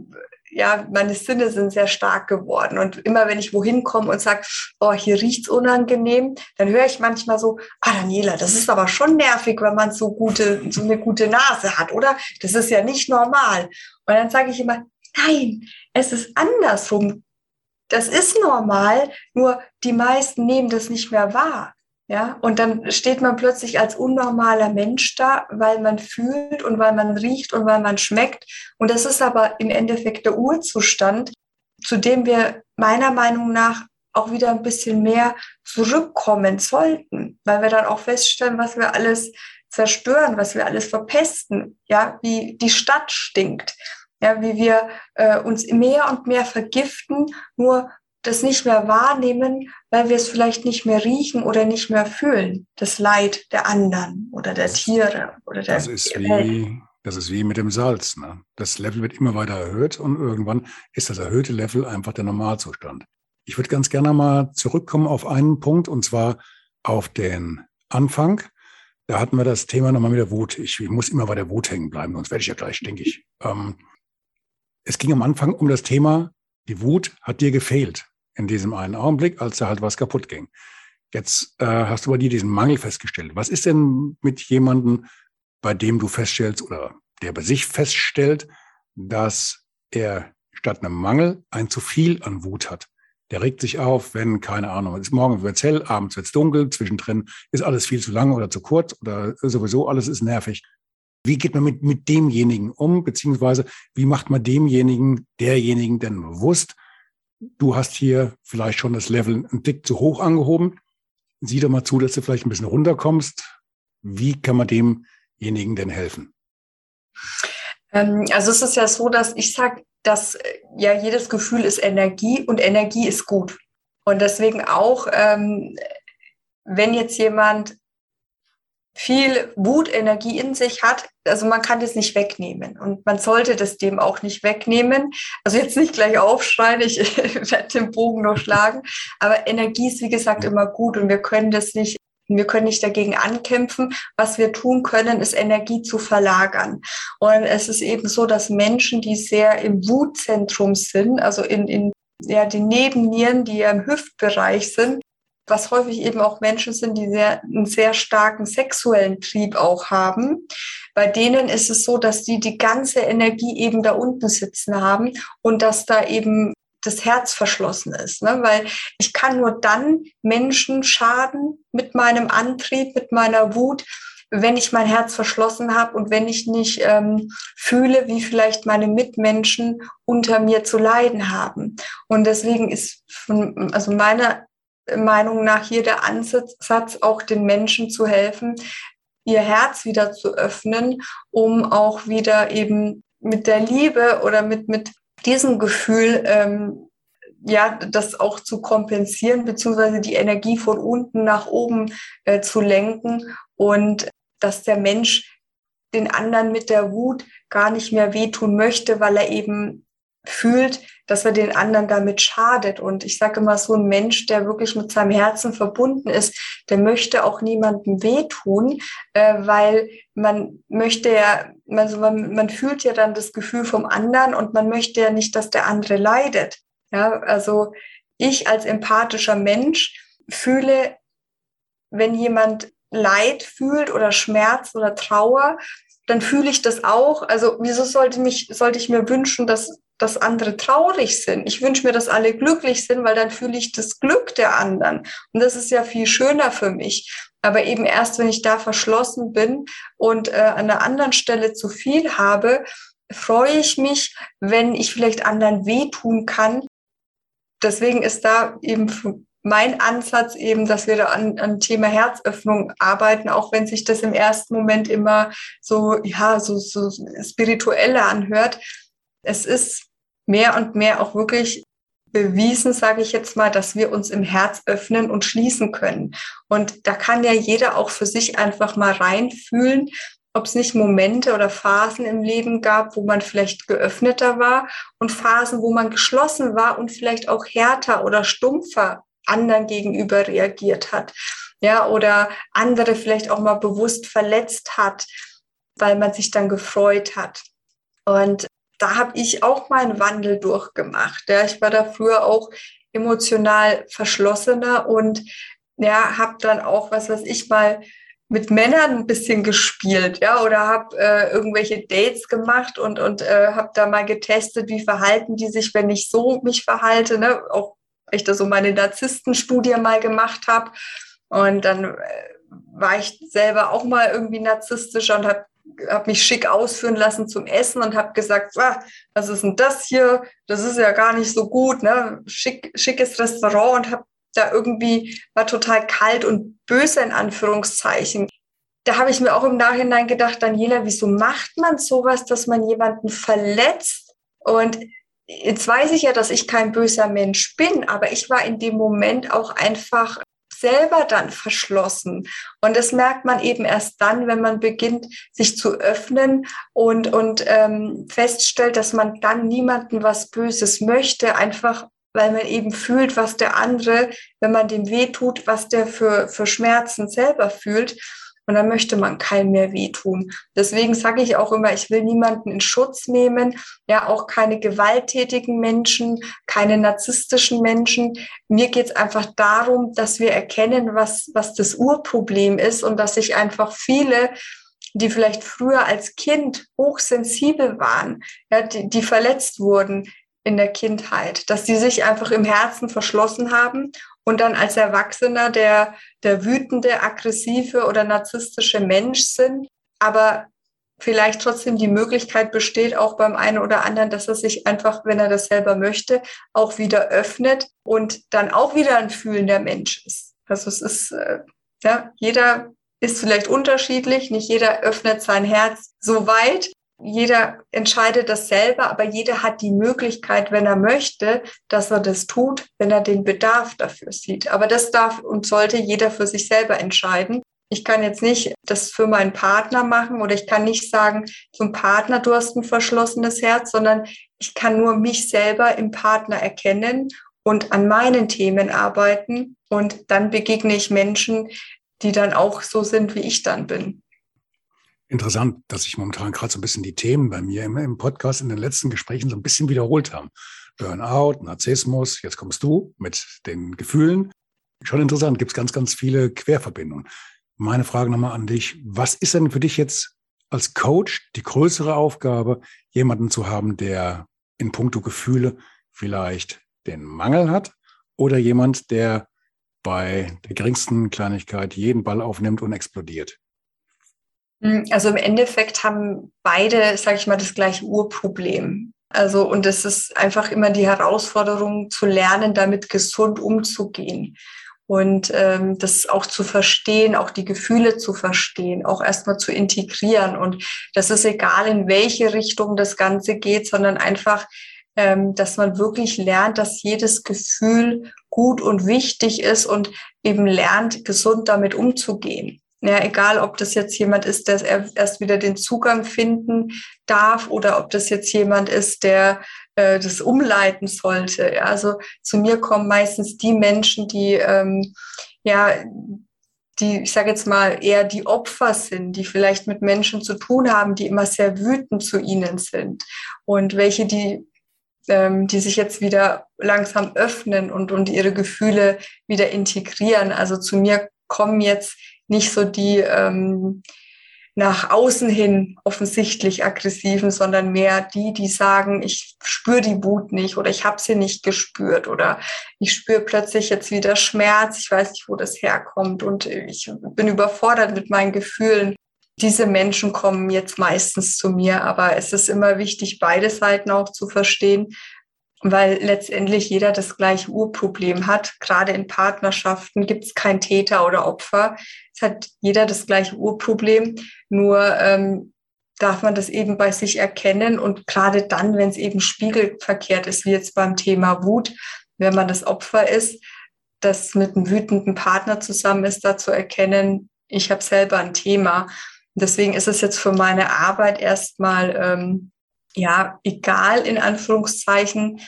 ja, meine Sinne sind sehr stark geworden. Und immer wenn ich wohin komme und sage, oh, hier riecht's unangenehm, dann höre ich manchmal so, ah, Daniela, das ist aber schon nervig, wenn man so gute, so eine gute Nase hat, oder? Das ist ja nicht normal. Und dann sage ich immer, nein, es ist andersrum. Das ist normal, nur die meisten nehmen das nicht mehr wahr. Ja, und dann steht man plötzlich als unnormaler Mensch da, weil man fühlt und weil man riecht und weil man schmeckt. Und das ist aber im Endeffekt der Urzustand, zu dem wir meiner Meinung nach auch wieder ein bisschen mehr zurückkommen sollten, weil wir dann auch feststellen, was wir alles zerstören, was wir alles verpesten, ja, wie die Stadt stinkt, ja, wie wir äh, uns mehr und mehr vergiften, nur das nicht mehr wahrnehmen, weil wir es vielleicht nicht mehr riechen oder nicht mehr fühlen, das Leid der anderen oder der Tiere oder der das ist Wie, das ist wie mit dem Salz. Ne? Das Level wird immer weiter erhöht und irgendwann ist das erhöhte Level einfach der Normalzustand. Ich würde ganz gerne mal zurückkommen auf einen Punkt und zwar auf den Anfang. Da hatten wir das Thema nochmal mit der Wut. Ich, ich muss immer bei der Wut hängen bleiben, sonst werde ich ja gleich stinkig. Ähm, es ging am Anfang um das Thema, die Wut hat dir gefehlt in diesem einen Augenblick, als da halt was kaputt ging. Jetzt äh, hast du bei dir diesen Mangel festgestellt. Was ist denn mit jemandem, bei dem du feststellst oder der bei sich feststellt, dass er statt einem Mangel ein zu viel an Wut hat? Der regt sich auf, wenn, keine Ahnung, ist morgen wird's hell, abends wird's dunkel, zwischendrin ist alles viel zu lang oder zu kurz oder sowieso alles ist nervig. Wie geht man mit, mit demjenigen um, beziehungsweise wie macht man demjenigen, derjenigen denn bewusst, du hast hier vielleicht schon das Level ein Tick zu hoch angehoben. Sieh doch mal zu, dass du vielleicht ein bisschen runterkommst. Wie kann man demjenigen denn helfen? Ähm, also es ist ja so, dass ich sage, dass äh, ja jedes Gefühl ist Energie und Energie ist gut. Und deswegen auch, ähm, wenn jetzt jemand viel Wutenergie in sich hat. Also man kann das nicht wegnehmen und man sollte das dem auch nicht wegnehmen. Also jetzt nicht gleich aufschreien, ich werde den Bogen noch schlagen. Aber Energie ist, wie gesagt, immer gut und wir können das nicht wir können nicht dagegen ankämpfen. Was wir tun können, ist Energie zu verlagern. Und es ist eben so, dass Menschen, die sehr im Wutzentrum sind, also in, in ja, die Nebennieren, die ja im Hüftbereich sind, was häufig eben auch Menschen sind, die sehr, einen sehr starken sexuellen Trieb auch haben. Bei denen ist es so, dass die die ganze Energie eben da unten sitzen haben und dass da eben das Herz verschlossen ist. Ne? Weil ich kann nur dann Menschen schaden mit meinem Antrieb, mit meiner Wut, wenn ich mein Herz verschlossen habe und wenn ich nicht ähm, fühle, wie vielleicht meine Mitmenschen unter mir zu leiden haben. Und deswegen ist von, also meiner Meinung nach hier der Ansatz, auch den Menschen zu helfen, ihr Herz wieder zu öffnen, um auch wieder eben mit der Liebe oder mit, mit diesem Gefühl, ähm, ja, das auch zu kompensieren, beziehungsweise die Energie von unten nach oben äh, zu lenken und dass der Mensch den anderen mit der Wut gar nicht mehr wehtun möchte, weil er eben fühlt, dass er den anderen damit schadet. Und ich sage immer, so ein Mensch, der wirklich mit seinem Herzen verbunden ist, der möchte auch niemandem wehtun, äh, weil man möchte ja, also man, man fühlt ja dann das Gefühl vom anderen und man möchte ja nicht, dass der andere leidet. Ja, also ich als empathischer Mensch fühle, wenn jemand Leid fühlt oder Schmerz oder Trauer, dann fühle ich das auch. Also wieso sollte mich, sollte ich mir wünschen, dass, dass andere traurig sind? Ich wünsche mir, dass alle glücklich sind, weil dann fühle ich das Glück der anderen. Und das ist ja viel schöner für mich. Aber eben erst, wenn ich da verschlossen bin und äh, an einer anderen Stelle zu viel habe, freue ich mich, wenn ich vielleicht anderen wehtun kann. Deswegen ist da eben mein Ansatz eben, dass wir da an, an Thema Herzöffnung arbeiten, auch wenn sich das im ersten Moment immer so, ja, so, so spiritueller anhört. Es ist mehr und mehr auch wirklich bewiesen, sage ich jetzt mal, dass wir uns im Herz öffnen und schließen können. Und da kann ja jeder auch für sich einfach mal reinfühlen, ob es nicht Momente oder Phasen im Leben gab, wo man vielleicht geöffneter war und Phasen, wo man geschlossen war und vielleicht auch härter oder stumpfer anderen gegenüber reagiert hat. Ja, oder andere vielleicht auch mal bewusst verletzt hat, weil man sich dann gefreut hat. Und da habe ich auch meinen Wandel durchgemacht. Ja, ich war da früher auch emotional verschlossener und ja, habe dann auch, was weiß ich mal, mit Männern ein bisschen gespielt, ja, oder habe äh, irgendwelche Dates gemacht und und äh, habe da mal getestet, wie verhalten die sich, wenn ich so mich verhalte, ne, auch ich da so meine Narzisstenstudie mal gemacht habe. Und dann äh, war ich selber auch mal irgendwie narzisstischer und habe hab mich schick ausführen lassen zum Essen und habe gesagt, ah, was ist denn das hier? Das ist ja gar nicht so gut, ne? Schick, schickes Restaurant und habe da irgendwie war total kalt und böse in Anführungszeichen. Da habe ich mir auch im Nachhinein gedacht, Daniela, wieso macht man sowas, dass man jemanden verletzt? Und jetzt weiß ich ja, dass ich kein böser Mensch bin, aber ich war in dem Moment auch einfach selber dann verschlossen. Und das merkt man eben erst dann, wenn man beginnt, sich zu öffnen und, und ähm, feststellt, dass man dann niemanden was Böses möchte, einfach weil man eben fühlt, was der andere, wenn man dem weh tut, was der für, für Schmerzen selber fühlt. Und dann möchte man keinem mehr wehtun. Deswegen sage ich auch immer, ich will niemanden in Schutz nehmen, ja auch keine gewalttätigen Menschen, keine narzisstischen Menschen. Mir geht es einfach darum, dass wir erkennen, was, was das Urproblem ist und dass sich einfach viele die vielleicht früher als Kind hochsensibel waren, ja, die, die verletzt wurden in der Kindheit, dass die sich einfach im Herzen verschlossen haben und dann als Erwachsener der, der wütende, aggressive oder narzisstische Mensch sind, aber vielleicht trotzdem die Möglichkeit besteht, auch beim einen oder anderen, dass er sich einfach, wenn er das selber möchte, auch wieder öffnet und dann auch wieder ein fühlender Mensch ist. Also es ist, äh, ja, jeder ist vielleicht unterschiedlich, nicht jeder öffnet sein Herz so weit, jeder entscheidet das selber, aber jeder hat die Möglichkeit, wenn er möchte, dass er das tut, wenn er den Bedarf dafür sieht. Aber das darf und sollte jeder für sich selber entscheiden. Ich kann jetzt nicht das für meinen Partner machen oder ich kann nicht sagen zum Partner, du hast ein verschlossenes Herz, sondern ich kann nur mich selber im Partner erkennen und an meinen Themen arbeiten und dann begegne ich Menschen, die dann auch so sind, wie ich dann bin interessant, dass sich momentan gerade so ein bisschen die Themen bei mir im, im Podcast in den letzten Gesprächen so ein bisschen wiederholt haben. Burnout, Narzissmus, jetzt kommst du mit den Gefühlen. Schon interessant, gibt es ganz, ganz viele Querverbindungen. Meine Frage nochmal an dich. Was ist denn für dich jetzt als Coach die größere Aufgabe, jemanden zu haben, der in puncto Gefühle vielleicht den Mangel hat oder jemand, der bei der geringsten Kleinigkeit jeden Ball aufnimmt und explodiert? Hm, also im Endeffekt haben beide, sage ich mal, das gleiche Urproblem. Also und es ist einfach immer die Herausforderung zu lernen, damit gesund umzugehen. und ähm, das auch zu verstehen, auch die Gefühle zu verstehen, auch erstmal zu integrieren. Und das ist egal, in welche Richtung das Ganze geht, sondern einfach, ähm, dass man wirklich lernt, dass jedes Gefühl gut und wichtig ist und eben lernt, gesund damit umzugehen. Ja, egal, ob das jetzt jemand ist, der erst wieder den Zugang finden darf oder ob das jetzt jemand ist, der äh, das umleiten sollte. Ja, also zu mir kommen meistens die Menschen, die ähm, ja die, ich sage jetzt mal, eher die Opfer sind, die vielleicht mit Menschen zu tun haben, die immer sehr wütend zu ihnen sind und welche, die, ähm, die sich jetzt wieder langsam öffnen und, und ihre Gefühle wieder integrieren. Also zu mir kommen jetzt nicht so die ähm, nach außen hin offensichtlich aggressiven, sondern mehr die, die sagen, ich spüre die Wut nicht oder ich habe sie nicht gespürt oder ich spüre plötzlich jetzt wieder Schmerz, ich weiß nicht, wo das herkommt und ich bin überfordert mit meinen Gefühlen. Diese Menschen kommen jetzt meistens zu mir, aber es ist immer wichtig, beide Seiten auch zu verstehen, weil letztendlich jeder das gleiche Urproblem hat. Gerade in Partnerschaften gibt es kein Täter oder Opfer. Es hat jeder das gleiche Urproblem, nur ähm, darf man das eben bei sich erkennen und gerade dann, wenn es eben spiegelverkehrt ist, wie jetzt beim Thema Wut, wenn man das Opfer ist, das mit einem wütenden Partner zusammen ist, da zu erkennen, ich habe selber ein Thema. Deswegen ist es jetzt für meine Arbeit erstmal ähm, ja, egal in Anführungszeichen,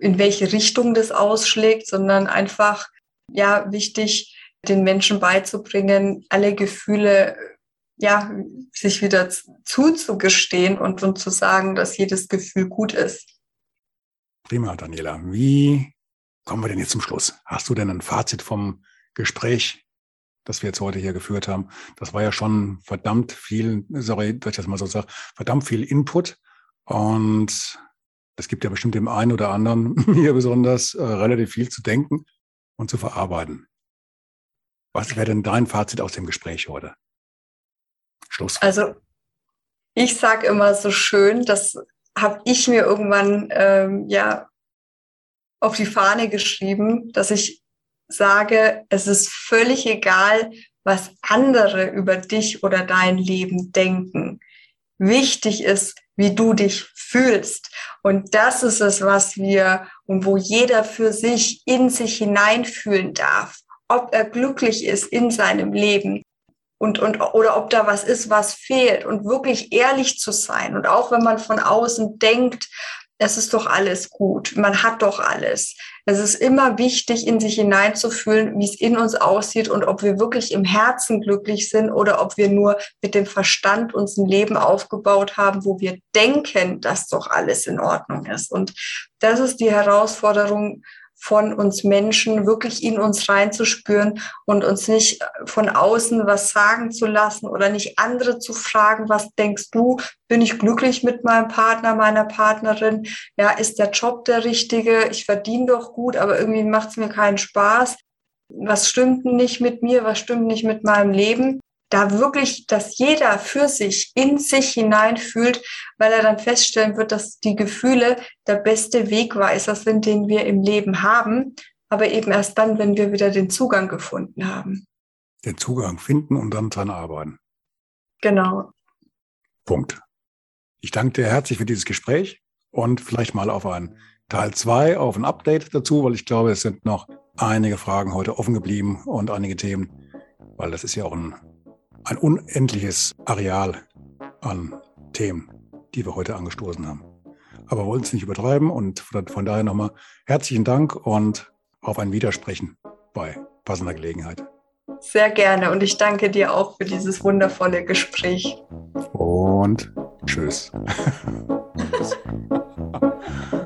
in welche Richtung das ausschlägt, sondern einfach, ja, wichtig, den Menschen beizubringen, alle Gefühle, ja, sich wieder zuzugestehen und, und zu sagen, dass jedes Gefühl gut ist. Prima, Daniela. Wie kommen wir denn jetzt zum Schluss? Hast du denn ein Fazit vom Gespräch, das wir jetzt heute hier geführt haben? Das war ja schon verdammt viel, sorry, dass ich das mal so sage, verdammt viel Input. Und es gibt ja bestimmt dem einen oder anderen, mir besonders, äh, relativ viel zu denken und zu verarbeiten. Was wäre denn dein Fazit aus dem Gespräch heute? Schluss. Also ich sage immer so schön, das habe ich mir irgendwann ähm, ja auf die Fahne geschrieben, dass ich sage, es ist völlig egal, was andere über dich oder dein Leben denken. Wichtig ist, wie du dich fühlst. Und das ist es, was wir und wo jeder für sich in sich hineinfühlen darf, ob er glücklich ist in seinem Leben und, und, oder ob da was ist, was fehlt und wirklich ehrlich zu sein. Und auch wenn man von außen denkt, es ist doch alles gut, man hat doch alles. Es ist immer wichtig, in sich hineinzufühlen, wie es in uns aussieht und ob wir wirklich im Herzen glücklich sind oder ob wir nur mit dem Verstand uns ein Leben aufgebaut haben, wo wir denken, dass doch alles in Ordnung ist. Und das ist die Herausforderung, von uns Menschen wirklich in uns reinzuspüren und uns nicht von außen was sagen zu lassen oder nicht andere zu fragen, was denkst du, bin ich glücklich mit meinem Partner, meiner Partnerin? Ja, ist der Job der richtige? Ich verdiene doch gut, aber irgendwie macht es mir keinen Spaß. Was stimmt nicht mit mir? Was stimmt nicht mit meinem Leben? Da wirklich, dass jeder für sich in sich hineinfühlt, weil er dann feststellen wird, dass die Gefühle der beste Wegweiser sind, den wir im Leben haben, aber eben erst dann, wenn wir wieder den Zugang gefunden haben. Den Zugang finden und dann dran arbeiten. Genau. Punkt. Ich danke dir herzlich für dieses Gespräch und vielleicht mal auf ein Teil zwei, auf ein Update dazu, weil ich glaube, es sind noch einige Fragen heute offen geblieben und einige Themen, weil das ist ja auch ein ein unendliches Areal an Themen, die wir heute angestoßen haben. Aber wir wollen es nicht übertreiben und von daher nochmal herzlichen Dank und auf ein Widersprechen bei passender Gelegenheit. Sehr gerne und ich danke dir auch für dieses wundervolle Gespräch. Und tschüss.